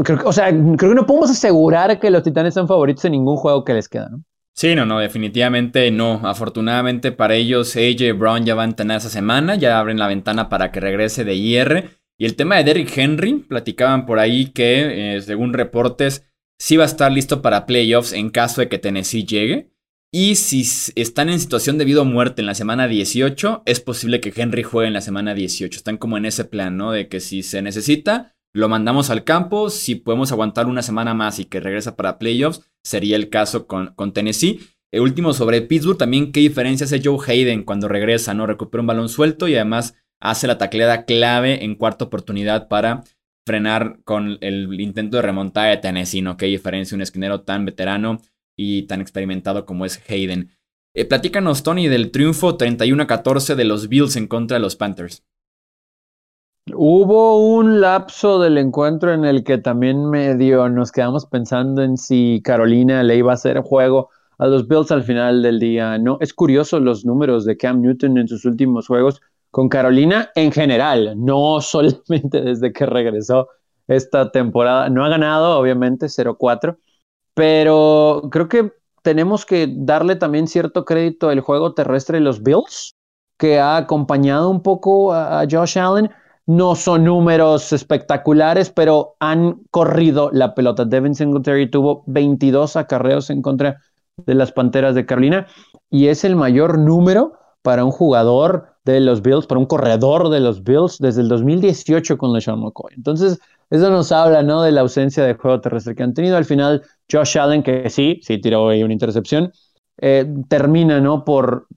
Speaker 3: creo que, o sea, creo que no podemos asegurar que los Titanes son favoritos en ningún juego que les queda, ¿no?
Speaker 1: Sí, no, no, definitivamente no. Afortunadamente para ellos, AJ Brown ya va a tener esa semana, ya abren la ventana para que regrese de IR. Y el tema de Derrick Henry, platicaban por ahí que, eh, según reportes, sí va a estar listo para playoffs en caso de que Tennessee llegue. Y si están en situación de vida o muerte en la semana 18, es posible que Henry juegue en la semana 18. Están como en ese plan, ¿no? De que si se necesita, lo mandamos al campo. Si podemos aguantar una semana más y que regresa para playoffs, sería el caso con, con Tennessee. El último sobre Pittsburgh, también qué diferencia hace Joe Hayden cuando regresa, ¿no? Recupera un balón suelto y además hace la tacleada clave en cuarta oportunidad para frenar con el intento de remontada de Tennessee, ¿no? Qué diferencia un esquinero tan veterano y tan experimentado como es Hayden. Eh, platícanos, Tony, del triunfo 31-14 de los Bills en contra de los Panthers.
Speaker 3: Hubo un lapso del encuentro en el que también medio nos quedamos pensando en si Carolina le iba a hacer juego a los Bills al final del día. No, es curioso los números de Cam Newton en sus últimos juegos con Carolina en general, no <laughs> solamente desde que regresó esta temporada. No ha ganado, obviamente, 0-4, pero creo que tenemos que darle también cierto crédito al juego terrestre de los Bills, que ha acompañado un poco a, Josh Allen. No son números espectaculares, pero han corrido la pelota. Devin Singletary tuvo 22 acarreos en contra de las Panteras de Carolina y es el mayor número para un jugador de los Bills, para un corredor de los Bills desde el 2018 con LeSean McCoy. Entonces, eso nos habla, ¿no? De la ausencia de juego terrestre que han tenido. Al final, Josh Allen, que sí, sí tiró ahí una intercepción, eh, termina, ¿no? Por,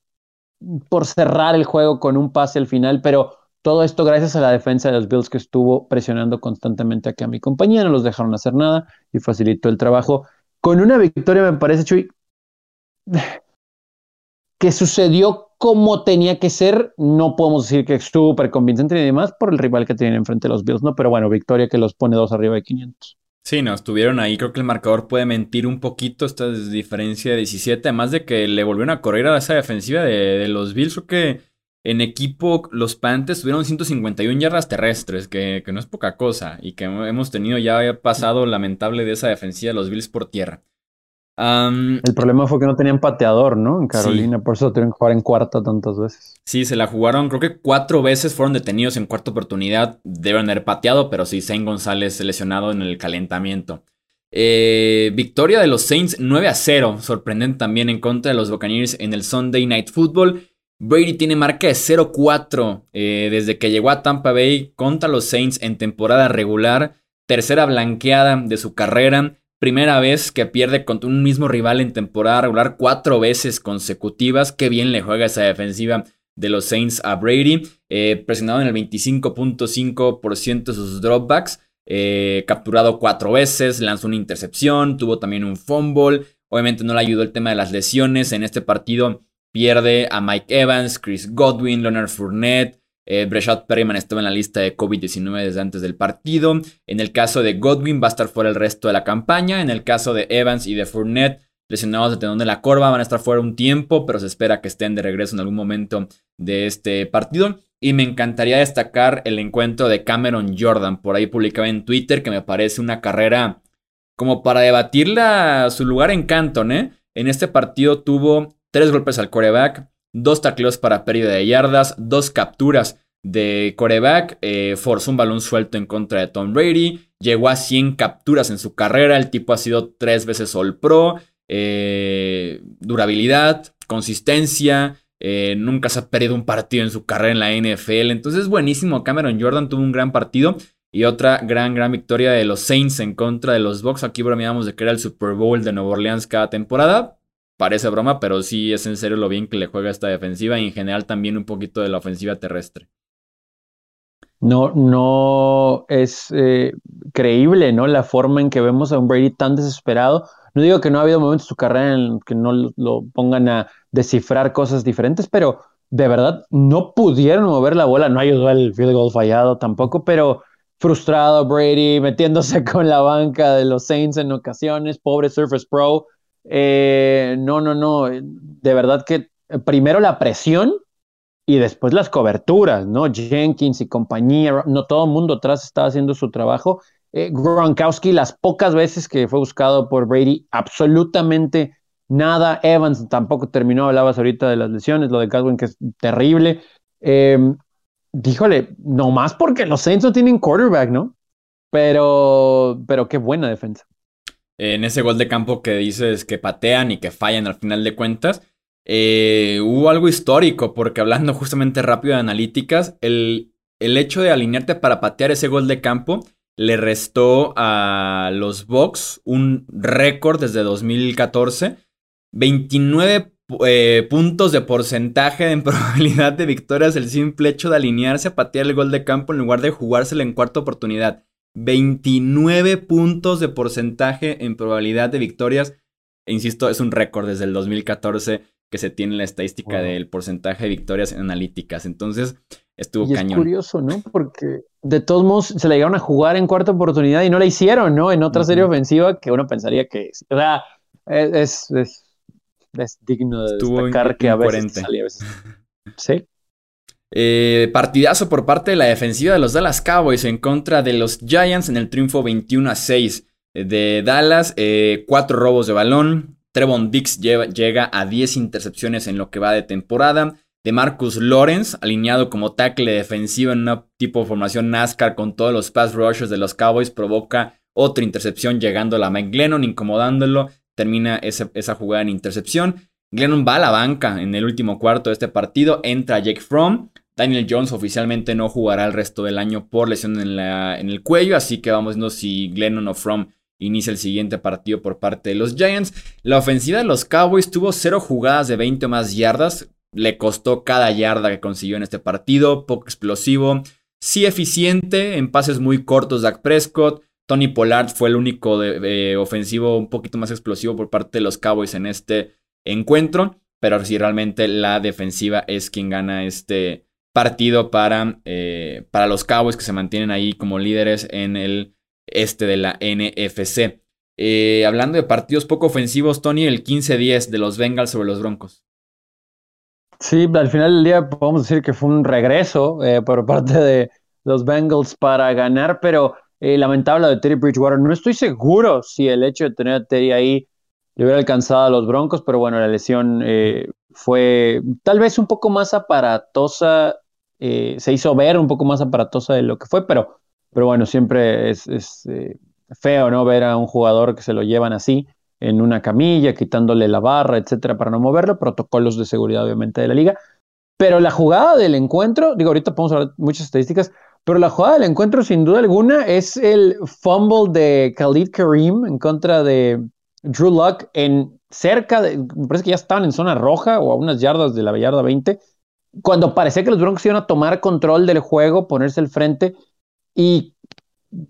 Speaker 3: por cerrar el juego con un pase al final, pero todo esto gracias a la defensa de los Bills que estuvo presionando constantemente a mi compañía, no los dejaron hacer nada y facilitó el trabajo. Con una victoria, me parece, Chuy, <sighs> que sucedió como tenía que ser. No podemos decir que es súper convincente ni demás por el rival que tienen enfrente los Bills, ¿no? Pero bueno, victoria que los pone dos arriba de 500.
Speaker 1: Sí, no, estuvieron ahí. Creo que el marcador puede mentir un poquito esta diferencia de 17. Además de que le volvieron a correr a esa defensiva de, los Bills. Creo que en equipo los Panthers tuvieron 151 yardas terrestres, que, que no es poca cosa. Y que hemos tenido ya pasado lamentable de esa defensiva de los Bills por tierra
Speaker 3: el problema fue que no tenían pateador, ¿no? En Carolina, por eso tuvieron que jugar en cuarta tantas veces.
Speaker 1: Sí, se la jugaron, creo que cuatro veces fueron detenidos en cuarta oportunidad. Deben haber pateado, pero sí, Zane González lesionado en el calentamiento. Eh, victoria de los Saints 9 a 0, sorprendente también en contra de los Buccaneers en el Sunday Night Football. Brady tiene marca de 0-4 eh, desde que llegó a Tampa Bay contra los Saints en temporada regular, tercera blanqueada de su carrera. Primera vez que pierde contra un mismo rival en temporada regular cuatro veces consecutivas. Qué bien le juega esa defensiva de los Saints a Brady. Eh, presionado en el 25.5% de sus dropbacks. Eh, capturado cuatro veces, lanzó una intercepción, tuvo también un fumble, Obviamente no le ayudó el tema de las lesiones. En este partido pierde a Mike Evans, Chris Godwin, Leonard Fournette. Eh, Perryman estaba en la lista de COVID-19 desde antes del partido. En el caso de Godwin va a estar fuera el resto de la campaña. En el caso de Evans y de Fournette, lesionados de tendón de la corva, van a estar fuera un tiempo, pero se espera que estén de regreso en algún momento de este partido. Y me encantaría destacar el encuentro de Cameron Jordan. Por ahí publicaba en Twitter que me parece una carrera como para debatirla su lugar en Canton. ¿eh? En este partido tuvo tres golpes al coreback, dos tacleos para pérdida de yardas, dos capturas de coreback, eh, forzó un balón suelto en contra de Tom Brady, llegó a 100 capturas en su carrera, el tipo ha sido tres veces All Pro, eh, durabilidad, consistencia, eh, nunca se ha perdido un partido en su carrera en la NFL. Entonces, buenísimo. Cameron Jordan tuvo un gran partido. Y otra gran, gran victoria de los Saints en contra de los Bucks. Aquí bromeamos de que era el Super Bowl de Nueva Orleans cada temporada. Parece broma, pero sí es en serio lo bien que le juega esta defensiva y en general también un poquito de la ofensiva terrestre.
Speaker 3: No, no es eh, creíble, ¿no? La forma en que vemos a un Brady tan desesperado. No digo que no ha habido momentos en su carrera en que no lo pongan a descifrar cosas diferentes, pero de verdad no pudieron mover la bola. No ayudó el field goal fallado tampoco, pero frustrado Brady, metiéndose <laughs> con la banca de los Saints en ocasiones, pobre Surface Pro. Eh, no, no, no, de verdad que primero la presión y después las coberturas, ¿no? Jenkins y compañía, no todo el mundo atrás estaba haciendo su trabajo eh, Gronkowski, las pocas veces que fue buscado por Brady, absolutamente nada. Evans tampoco terminó, hablabas ahorita de las lesiones, lo de Godwin que es terrible. Eh, díjole, más porque los Saints no tienen quarterback, ¿no? Pero, pero qué buena defensa.
Speaker 1: En ese gol de campo que dices que patean y que fallan al final de cuentas, eh, hubo algo histórico, porque hablando justamente rápido de analíticas, el, el hecho de alinearte para patear ese gol de campo le restó a los Bucks un récord desde 2014. 29 eh, puntos de porcentaje en <laughs> probabilidad de victorias el simple hecho de alinearse a patear el gol de campo en lugar de jugárselo en cuarta oportunidad. 29 puntos de porcentaje en probabilidad de victorias. E insisto, es un récord desde el 2014 que se tiene la estadística del porcentaje de victorias analíticas. Entonces, estuvo
Speaker 3: y
Speaker 1: cañón.
Speaker 3: Es curioso, ¿no? Porque de todos modos se le llegaron a jugar en cuarta oportunidad y no la hicieron, ¿no? En otra serie ofensiva que uno pensaría que, o sea, es, es, es digno de destacar que a veces salía, a veces. <laughs> Sí.
Speaker 1: Eh, partidazo por parte de la defensiva de los Dallas Cowboys en contra de los Giants en el triunfo 21 a 6 de Dallas. Eh, cuatro robos de balón. Trevon Dix llega a 10 intercepciones en lo que va de temporada de Marcus Lawrence, alineado como tackle defensivo en una tipo de formación NASCAR con todos los pass rushers de los Cowboys, provoca otra intercepción llegando a la incomodándolo, termina esa, jugada en intercepción. Glennon va a la banca en el último cuarto de este partido, entra Jake Fromm, Daniel Jones oficialmente no jugará el resto del año por lesión en, el cuello, así que vamos viendo si Glennon o Fromm inicia el siguiente partido por parte de los Giants. La ofensiva de los Cowboys tuvo cero jugadas de 20 o más yardas, le costó cada yarda que consiguió en este partido, poco explosivo, sí eficiente en pases muy cortos Dak Prescott. Tony Pollard fue el único de, ofensivo un poquito más explosivo por parte de los Cowboys en este encuentro, pero sí realmente la defensiva es quien gana este partido para, eh, para los Cowboys que se mantienen ahí como líderes en el este de la NFC. Eh, hablando de partidos poco ofensivos, Tony, el 15-10 de los Bengals sobre los Broncos.
Speaker 3: Sí, al final del día podemos decir que fue un regreso eh, por parte de los Bengals para ganar, pero lamentable de Terry Bridgewater. No estoy seguro si el hecho de tener a Terry ahí le hubiera alcanzado a los Broncos, pero bueno, la lesión eh, fue tal vez un poco más aparatosa, se hizo ver un poco más aparatosa de lo que fue, pero, pero bueno, siempre es, es feo, ¿no? Ver a un jugador que se lo llevan así en una camilla, quitándole la barra, etcétera, para no moverlo, protocolos de seguridad obviamente de la liga. Pero la jugada del encuentro, digo, ahorita podemos hablar muchas estadísticas, pero la jugada del encuentro sin duda alguna es el fumble de Khalid Kareem en contra de Drew Luck en cerca de, me parece que ya estaban en zona roja o a unas yardas de la yarda 20, cuando parecía que los Broncos iban a tomar control del juego, ponerse al frente y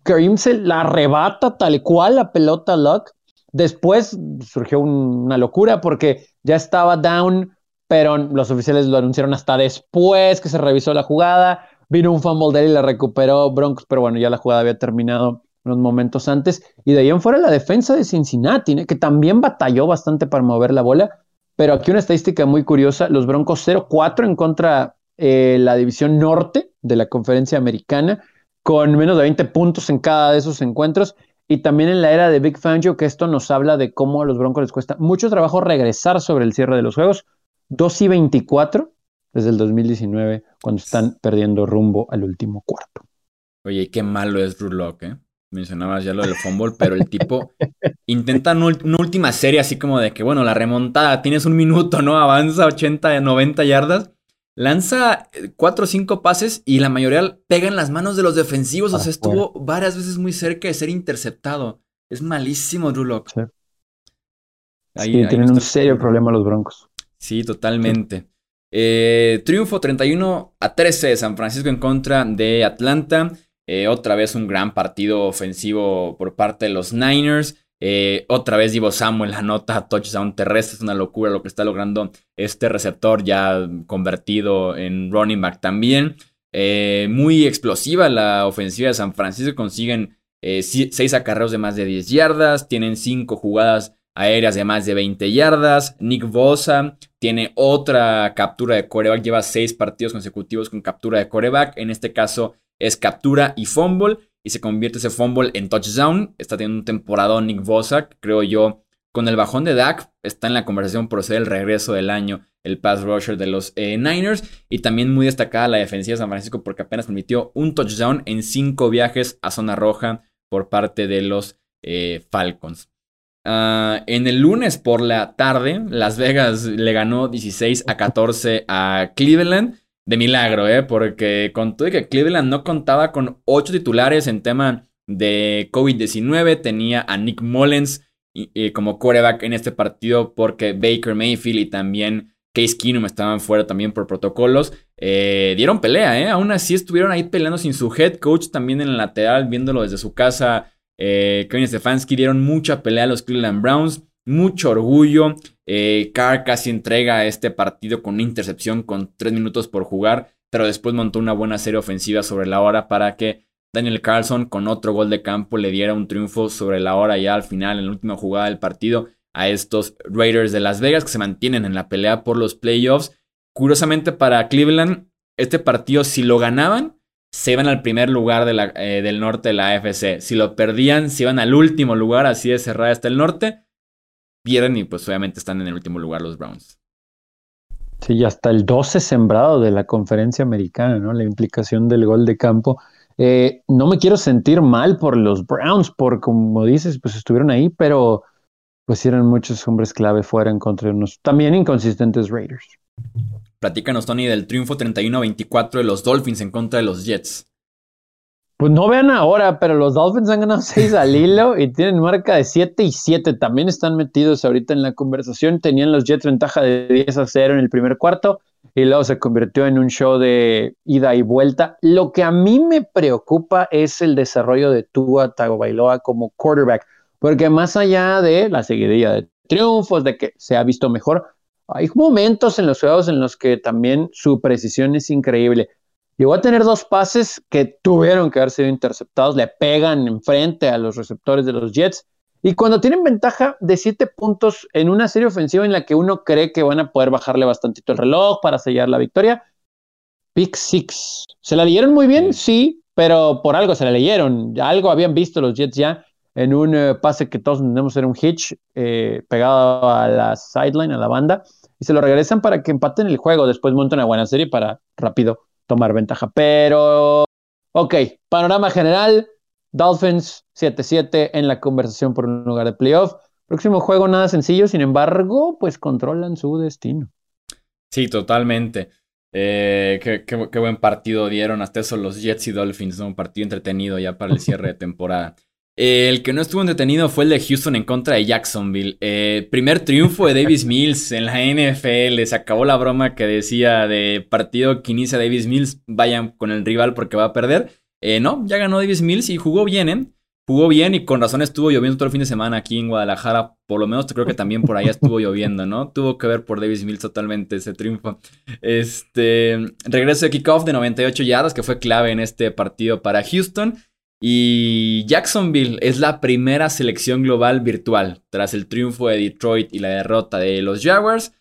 Speaker 3: Kareem se la arrebata tal cual la pelota Luck Después surgió una locura porque ya estaba down, pero los oficiales lo anunciaron hasta después que se revisó la jugada. Vino un fumble de él y la recuperó Broncos, pero bueno, ya la jugada había terminado unos momentos antes. Y de ahí en fuera la defensa de Cincinnati, que también batalló bastante para mover la bola. Pero aquí una estadística muy curiosa, los Broncos 0-4 en contra eh, la división norte de la conferencia americana, con menos de 20 puntos en cada de esos encuentros. Y también en la era de Big Fangio, que esto nos habla de cómo a los Broncos les cuesta mucho trabajo regresar sobre el cierre de los juegos. 2 y 24 desde el 2019, cuando están perdiendo rumbo al último cuarto.
Speaker 1: Oye, qué malo es Rulock, ¿eh? Mencionabas ya lo del fumble, pero el tipo intenta una última serie así como de que, bueno, la remontada, tienes un minuto, ¿no? Avanza 80, 90 yardas lanza eh, cuatro o cinco pases y la mayoría pega en las manos de los defensivos. o sea, estuvo varias veces muy cerca de ser interceptado. Es malísimo, Drew Locke.
Speaker 3: Sí, tienen un serio problema los Broncos.
Speaker 1: Sí, totalmente. Eh, triunfo 31 a 13 de San Francisco en contra de Atlanta. Eh, otra vez un gran partido ofensivo por parte de los Niners. Eh, otra vez Divo Samuel anota touchdown terrestre. Es una locura lo que está logrando este receptor ya convertido en running back también. Eh, muy explosiva la ofensiva de San Francisco. Consiguen 6 eh, acarreos de más de 10 yardas. Tienen 5 jugadas aéreas de más de 20 yardas. Nick Bosa tiene otra captura de coreback. Lleva 6 partidos consecutivos con captura de coreback. En este caso es captura y fumble y se convierte ese fumble en touchdown. Está teniendo un temporada Nick Bosa, creo yo. Con el bajón de Dak, está en la conversación por ser el regreso del año, el pass rusher de los eh, Niners. Y también muy destacada la defensiva de San Francisco porque apenas permitió un touchdown en cinco viajes a zona roja por parte de los eh, Falcons. Ah, en el lunes por la tarde, Las Vegas le ganó 16 a 14 a Cleveland de milagro, ¿eh? Porque con todo que Cleveland no contaba con ocho titulares en tema de COVID-19, tenía a Nick Mullens como quarterback en este partido porque Baker Mayfield y también Case Keenum estaban fuera también por protocolos. Eh, dieron pelea, ¿eh? Aún así estuvieron ahí peleando sin su head coach también en el lateral, viéndolo desde su casa. Eh, Kevin Stefanski dieron mucha pelea a los Cleveland Browns mucho orgullo. Eh, Carr casi entrega este partido con una intercepción con tres minutos por jugar, pero después montó una buena serie ofensiva sobre la hora para que Daniel Carlson con otro gol de campo le diera un triunfo sobre la hora ya al final, en la última jugada del partido, a estos Raiders de Las Vegas que se mantienen en la pelea por los playoffs. Curiosamente para Cleveland, este partido si lo ganaban, se iban al primer lugar eh, del norte de la AFC. Si lo perdían, se iban al último lugar, así de cerrada hasta el norte pierden y pues obviamente están en el último lugar los Browns.
Speaker 3: Sí, hasta el 12 sembrado de la conferencia americana, ¿no? La implicación del gol de campo. Eh, no me quiero sentir mal por los Browns, por como dices, pues estuvieron ahí, pero pues eran muchos hombres clave fuera en contra de unos también inconsistentes Raiders.
Speaker 1: Platícanos, Tony, del triunfo 31-24 de los Dolphins en contra de los Jets.
Speaker 3: Pues no vean ahora, pero los Dolphins han ganado 6 al <laughs> hilo y tienen marca de 7 y 7. También están metidos ahorita en la conversación. Tenían los Jets ventaja de 10 a 0 en el primer cuarto y luego se convirtió en un show de ida y vuelta. Lo que a mí me preocupa es el desarrollo de Tua Tagovailoa como quarterback, porque más allá de la seguidilla de triunfos, de que se ha visto mejor, hay momentos en los juegos en los que también su precisión es increíble. Llegó a tener dos pases que tuvieron que haber sido interceptados, le pegan enfrente a los receptores de los Jets. Y cuando tienen ventaja de siete puntos en una serie ofensiva en la que uno cree que van a poder bajarle bastantito el reloj para sellar la victoria, pick six. ¿Se la leyeron muy bien? Sí, pero por algo se la leyeron. Algo habían visto los Jets ya en un eh, pase que todos entendemos era un hitch eh, pegado a la sideline, a la banda, y se lo regresan para que empaten el juego. Después montan una buena serie para rápido tomar ventaja. Pero, ok, panorama general, Dolphins 7-7 en la conversación por un lugar de playoff. Próximo juego nada sencillo, sin embargo, pues controlan su destino.
Speaker 1: Sí, totalmente. Eh, qué, buen partido dieron hasta eso los Jets y Dolphins, Un partido entretenido ya para el cierre de temporada. El que no estuvo entretenido fue el de Houston en contra de Jacksonville. Eh, primer triunfo de Davis <laughs> Mills en la NFL. Se acabó la broma que decía de partido que inicia Davis Mills, vayan con el rival porque va a perder. Eh, no, ya ganó Davis Mills y jugó bien, ¿eh? jugó bien y con razón estuvo lloviendo todo el fin de semana aquí en Guadalajara. Por lo menos creo que también por allá estuvo lloviendo, ¿no? <laughs> Tuvo que ver por Davis Mills totalmente ese triunfo. Este regreso de kickoff de 98 yardas que fue clave en este partido para Houston. Y Jacksonville es la primera selección global virtual tras el triunfo de Detroit y la derrota de los Jaguars.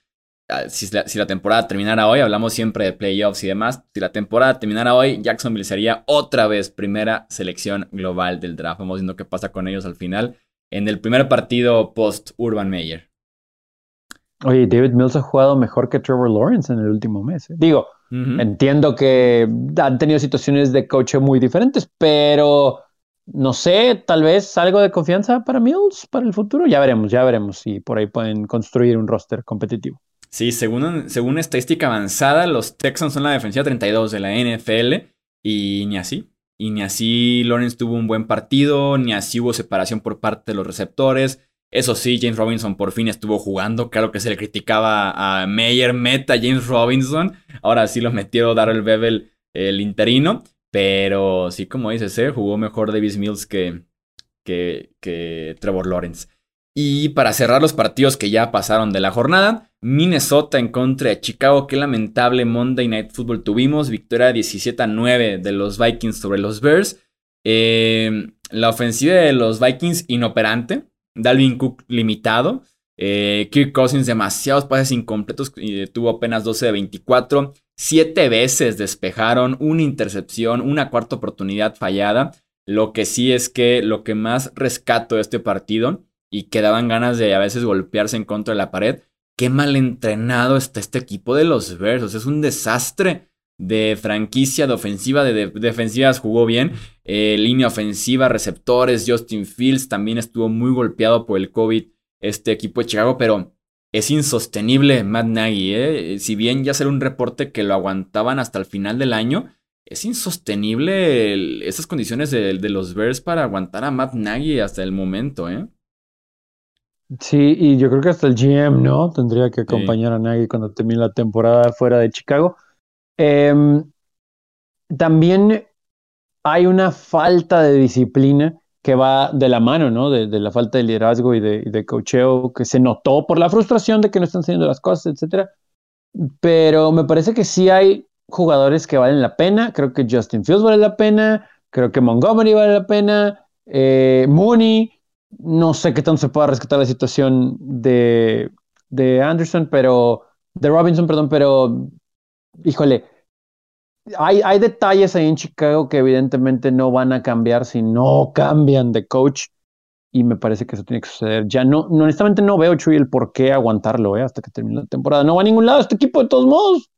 Speaker 1: Ah, si la, temporada terminara hoy, hablamos siempre de playoffs y demás, si la temporada terminara hoy, Jacksonville sería otra vez primera selección global del draft. Vamos viendo qué pasa con ellos al final en el primer partido post Urban Meyer.
Speaker 3: Oye, David Mills ha jugado mejor que Trevor Lawrence en el último mes. ¿eh? Digo, entiendo que han tenido situaciones de coche muy diferentes, pero no sé, tal vez algo de confianza para Mills para el futuro. Ya veremos, ya veremos si por ahí pueden construir un roster competitivo.
Speaker 1: Sí, según, según estadística avanzada, los Texans son la defensiva 32 de la NFL y ni así. Y ni así Lawrence tuvo un buen partido, ni así hubo separación por parte de los receptores. Eso sí, James Robinson por fin estuvo jugando. Claro que se le criticaba a Meyer, meta James Robinson. Ahora sí lo metió Darrell Bevel, el interino. Pero sí, como dices, ¿eh? jugó mejor Davis Mills que, que, Trevor Lawrence. Y para cerrar los partidos que ya pasaron de la jornada, Minnesota en contra de Chicago. Qué lamentable Monday Night Football tuvimos. Victoria 17 a 9 de los Vikings sobre los Bears. Eh, la ofensiva de los Vikings inoperante. Dalvin Cook limitado. Eh, Kirk Cousins demasiados pases incompletos y tuvo apenas 12 de 24. Siete veces despejaron, una intercepción, una cuarta oportunidad fallada. Lo que sí es que lo que más rescato de este partido y que daban ganas de a veces golpearse en contra de la pared. Qué mal entrenado está este equipo de los Versos. Es un desastre de franquicia, de ofensiva, de, defensivas jugó bien. Eh, línea ofensiva, receptores, Justin Fields también estuvo muy golpeado por el COVID este equipo de Chicago, pero es insostenible Matt Nagy. ¿eh? Si bien ya será un reporte que lo aguantaban hasta el final del año, es insostenible esas condiciones de, de, los Bears para aguantar a Matt Nagy hasta el momento. ¿eh?
Speaker 3: Sí, y yo creo que hasta el GM, ¿no? Tendría que acompañar a Nagy cuando termine la temporada fuera de Chicago. Em, también hay una falta de disciplina que va de la mano, ¿no? De, la falta de liderazgo y de, de, cocheo que se notó por la frustración de que no están haciendo las cosas, etcétera. Pero me parece que sí hay jugadores que valen la pena. Creo que Justin Fields vale la pena. Creo que Montgomery vale la pena. Eh, Mooney no sé qué tanto se pueda rescatar la situación de, de Anderson, pero de Robinson, perdón, pero híjole, hay, hay detalles ahí en Chicago que evidentemente no van a cambiar si no cambian de coach y me parece que eso tiene que suceder. Ya no, honestamente no veo, Chuy, el por qué aguantarlo eh, hasta que termine la temporada. No va a ningún lado este equipo de todos modos.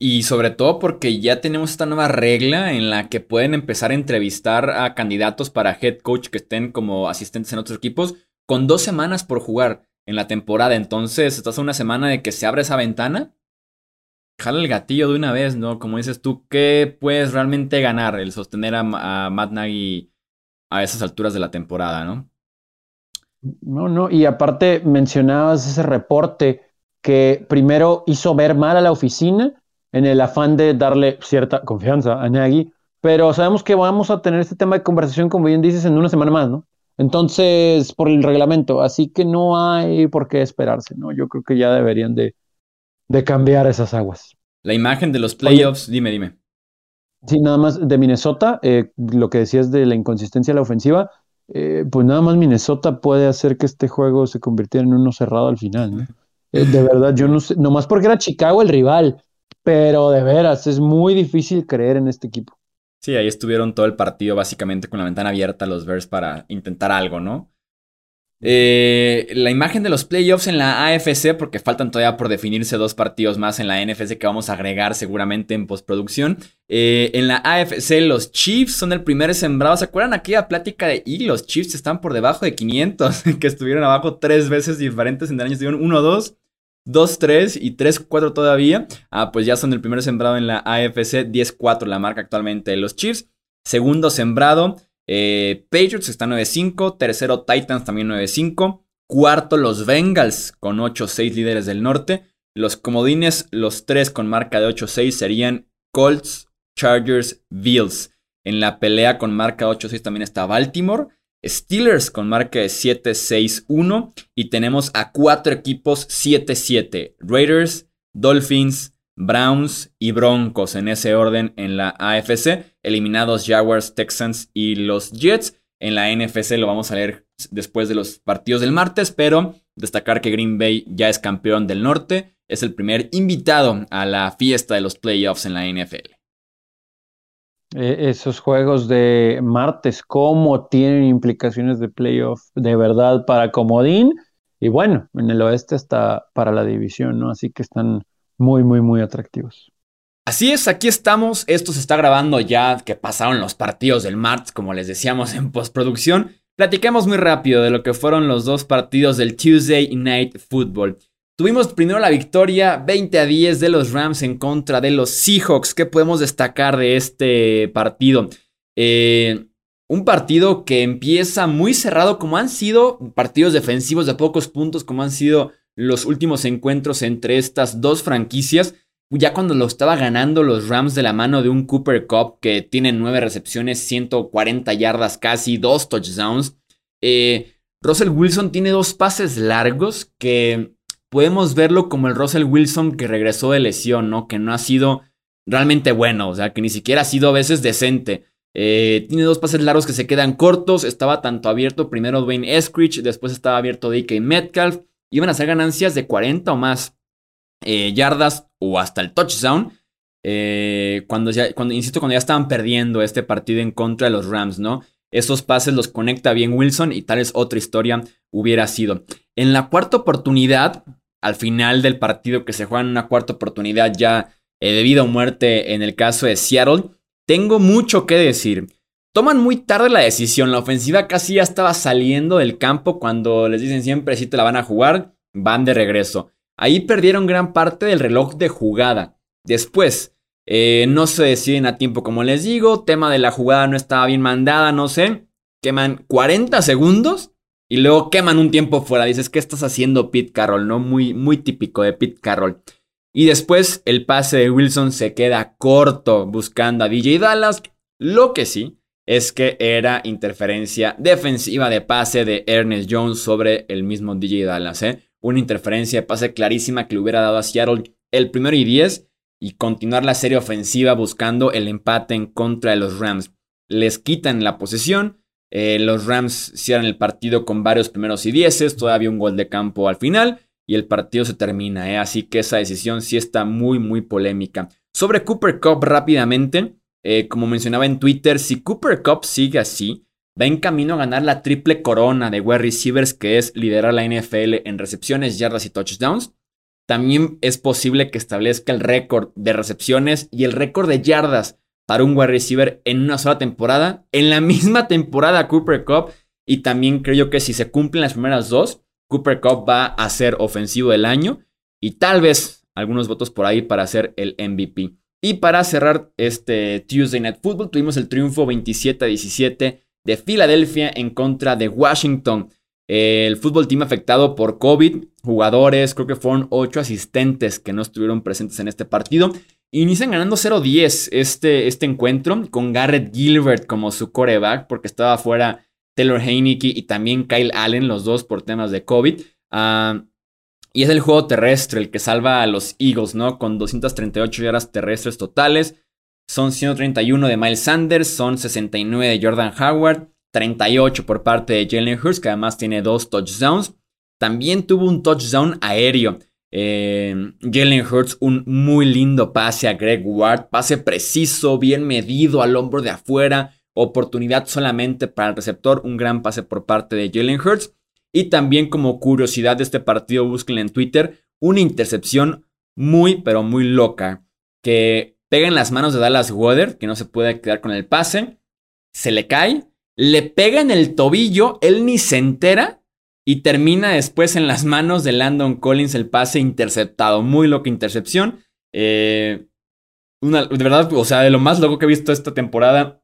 Speaker 1: Y sobre todo porque ya tenemos esta nueva regla en la que pueden empezar a entrevistar a candidatos para head coach que estén como asistentes en otros equipos con dos semanas por jugar en la temporada. Entonces, estás a una semana de que se abre esa ventana. Jala el gatillo de una vez, ¿no? Como dices tú, ¿qué puedes realmente ganar el sostener a, a Matt Nagy a esas alturas de la temporada, no?
Speaker 3: No, no, y aparte mencionabas ese reporte que primero hizo ver mal a la oficina en el afán de darle cierta confianza a Nagy, pero sabemos que vamos a tener este tema de conversación, como bien dices, en una semana más, ¿no? Entonces, por el reglamento, así que no hay por qué esperarse, ¿no? Yo creo que ya deberían de, de cambiar esas aguas.
Speaker 1: La imagen de los playoffs, dime, dime.
Speaker 3: Sí, nada más de Minnesota, eh, lo que decías de la inconsistencia de la ofensiva, eh, pues nada más Minnesota puede hacer que este juego se convirtiera en uno cerrado al final, ¿no? <laughs> Eh, de verdad, yo no sé, nomás porque era Chicago el rival, pero de veras, es muy difícil creer en este equipo.
Speaker 1: Sí, ahí estuvieron todo el partido básicamente con la ventana abierta los Bears para intentar algo, ¿no? Eh, la imagen de los playoffs en la AFC, porque faltan todavía por definirse dos partidos más en la NFC que vamos a agregar seguramente en postproducción. Eh, en la AFC los Chiefs son el primer sembrado. ¿Se acuerdan aquella plática de y los Chiefs están por debajo de 500? <laughs> que estuvieron abajo tres veces diferentes en el año, estuvieron 1-2. 2-3 y 3-4 todavía. Ah, pues ya son el primer sembrado en la AFC, 10-4 la marca actualmente de los Chiefs. Segundo sembrado, eh, Patriots está 9-5. Tercero, Titans también 9-5. Cuarto, los Bengals con 8-6 líderes del norte. Los comodines, los tres con marca de 8-6 serían Colts, Chargers, Bills. En la pelea con marca 8-6 también está Baltimore. Steelers con marca de 7-6-1. Y tenemos a cuatro equipos 7-7. Raiders, Dolphins, Browns y Broncos en ese orden en la AFC. Eliminados Jaguars, Texans y los Jets. En la NFC lo vamos a leer después de los partidos del martes, pero destacar que Green Bay ya es campeón del norte. Es el primer invitado a la fiesta de los playoffs en la NFL.
Speaker 3: E, esos juegos de martes, ¿cómo tienen implicaciones de playoff de verdad para Comodín? Y bueno, en el oeste está para la división, ¿no? Así que están muy, muy, muy atractivos.
Speaker 1: Así es, aquí estamos. Esto se está grabando ya que pasaron los partidos del martes, como les decíamos en postproducción. Platiquemos muy rápido de lo que fueron los dos partidos del Tuesday Night Football. Tuvimos primero la victoria 20 a 10 de los Rams en contra de los Seahawks. ¿Qué podemos destacar de este partido? Eh, un partido que empieza muy cerrado, como han sido partidos defensivos de pocos puntos, como han sido los últimos encuentros entre estas dos franquicias. Ya cuando lo estaba ganando los Rams de la mano de un Cooper Cup que tiene nueve recepciones, 140 yardas casi, dos touchdowns. Eh, Russell Wilson tiene dos pases largos que podemos verlo como el Russell Wilson que regresó de lesión, ¿no? Que no ha sido realmente bueno, o sea, que ni siquiera ha sido a veces decente. Eh, tiene dos pases largos que se quedan cortos, estaba tanto abierto primero Dwayne Eskridge, después estaba abierto DK Metcalf, iban a ser ganancias de 40 o más eh, yardas o hasta el touchdown. Eh, cuando, ya, cuando, insisto, cuando ya estaban perdiendo este partido en contra de los Rams, ¿no? Esos pases los conecta bien Wilson y tal vez otra historia hubiera sido. En la cuarta oportunidad, al final del partido que se juega en una cuarta oportunidad ya eh, debido a muerte en el caso de Seattle, tengo mucho que decir. Toman muy tarde la decisión, la ofensiva casi ya estaba saliendo del campo cuando les dicen siempre si te la van a jugar, van de regreso. Ahí perdieron gran parte del reloj de jugada. Después, eh, no se deciden a tiempo como les digo, tema de la jugada no estaba bien mandada, no sé. Queman 40 segundos y luego queman un tiempo fuera. Dices, ¿qué estás haciendo Pete Carroll? ¿No? Muy, muy típico de Pete Carroll. Y después el pase de Wilson se queda corto buscando a DJ Dallas. Lo que sí es que era interferencia defensiva de pase de Ernest Jones sobre el mismo DJ Dallas. ¿eh? Una interferencia de pase clarísima que le hubiera dado a Seattle el primero y 10 y continuar la serie ofensiva buscando el empate en contra de los Rams. Les quitan la posesión eh, los Rams cierran el partido con varios primeros y dieces, todavía un gol de campo al final y el partido se termina. ¿eh? Así que esa decisión sí está muy, muy polémica. Sobre Cooper Cup rápidamente, eh, como mencionaba en Twitter, si Cooper Cup sigue así, va en camino a ganar la triple corona de wide receivers que es liderar la NFL en recepciones, yardas y touchdowns. También es posible que establezca el récord de recepciones y el récord de yardas para un wide receiver en una sola temporada. En la <laughs> misma temporada Cooper Cup. Y también creo que si se cumplen las primeras dos, Cooper Cup va a ser ofensivo del año. Y tal vez algunos votos por ahí para ser el MVP. Y para cerrar este Tuesday Night Football, tuvimos el triunfo 27-17 de Filadelfia en contra de Washington. El fútbol team afectado por COVID, jugadores, creo que fueron ocho asistentes que no estuvieron presentes en este partido. Inician ganando 0-10 este, este encuentro con Garrett Gilbert como su coreback porque estaba fuera Taylor Heineke y también Kyle Allen, los dos por temas de COVID. Ah, y es el juego terrestre el que salva a los Eagles, ¿no? Con 238 yardas terrestres totales. Son 131 de Miles Sanders, son 69 de Jordan Howard, 38 por parte de Jalen Hurts, que además tiene dos touchdowns. También tuvo un touchdown aéreo. Eh, Jalen Hurts, un muy lindo pase a Greg Ward, pase preciso, bien medido al hombro de afuera, oportunidad solamente para el receptor, un gran pase por parte de Jalen Hurts. Y también como curiosidad de este partido, busquen en Twitter, una intercepción muy, pero muy loca, que pega en las manos de Dallas Water, que no se puede quedar con el pase, se le cae, le pega en el tobillo, él ni se entera y termina después en las manos de Landon Collins el pase interceptado. Muy loca intercepción. Eh, de verdad, o sea, de lo más loco que he visto esta temporada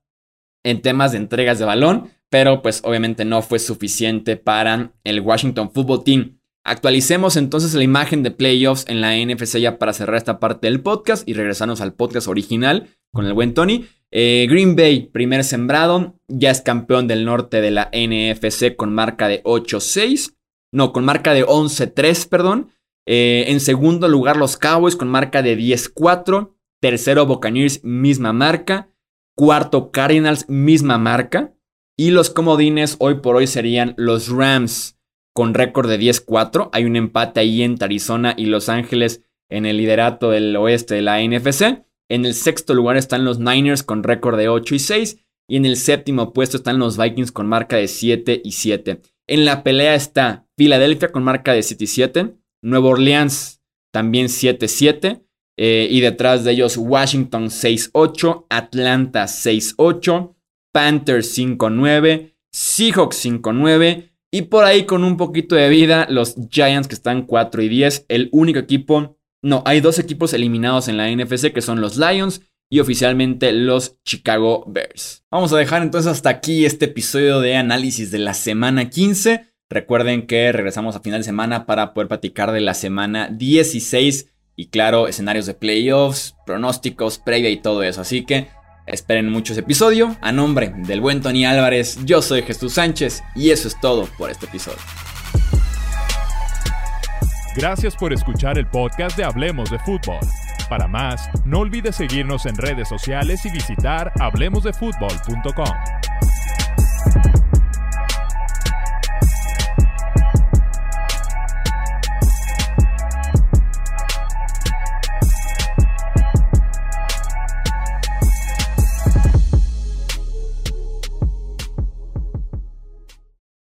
Speaker 1: en temas de entregas de balón, pero pues obviamente no fue suficiente para el Washington Football Team. Actualicemos entonces la imagen de playoffs en la NFC ya para cerrar esta parte del podcast y regresarnos al podcast original con el buen Tony. Eh, Green Bay, primer sembrado, ya es campeón del norte de la NFC con marca de 8-6. No, con marca de 11-3, perdón. Eh, en segundo lugar, los Cowboys con marca de 10-4. Tercero, Buccaneers, misma marca. Cuarto, Cardinals, misma marca. Y los comodines hoy por hoy serían los Rams con récord de 10-4. Hay un empate ahí entre Arizona y Los Ángeles en el liderato del oeste de la NFC. En el sexto lugar están los Niners con récord de 8 y 6. Y en el séptimo puesto están los Vikings con marca de 7 y 7. En la pelea está Filadelfia con marca de 7 y 7. Nueva Orleans también 7-7. Eh, y detrás de ellos Washington 6-8, Atlanta 6-8, Panthers 5-9, Seahawks 5-9 y por ahí con un poquito de vida los Giants que están 4 y 10, el único equipo, no, hay dos equipos eliminados en la NFC que son los Lions y oficialmente los Chicago Bears. Vamos a dejar entonces hasta aquí este episodio de análisis de la semana 15. Recuerden que regresamos a final de semana para poder platicar de la semana 16 y claro, escenarios de playoffs, pronósticos, previa y todo eso. Así que esperen mucho ese episodio. A nombre del buen Tony Álvarez, yo soy Jesús Sánchez y eso es todo por este episodio.
Speaker 2: Gracias por escuchar el podcast de Hablemos de Fútbol. Para más, no olvides seguirnos en redes sociales y visitar hablemosdefutbol.com.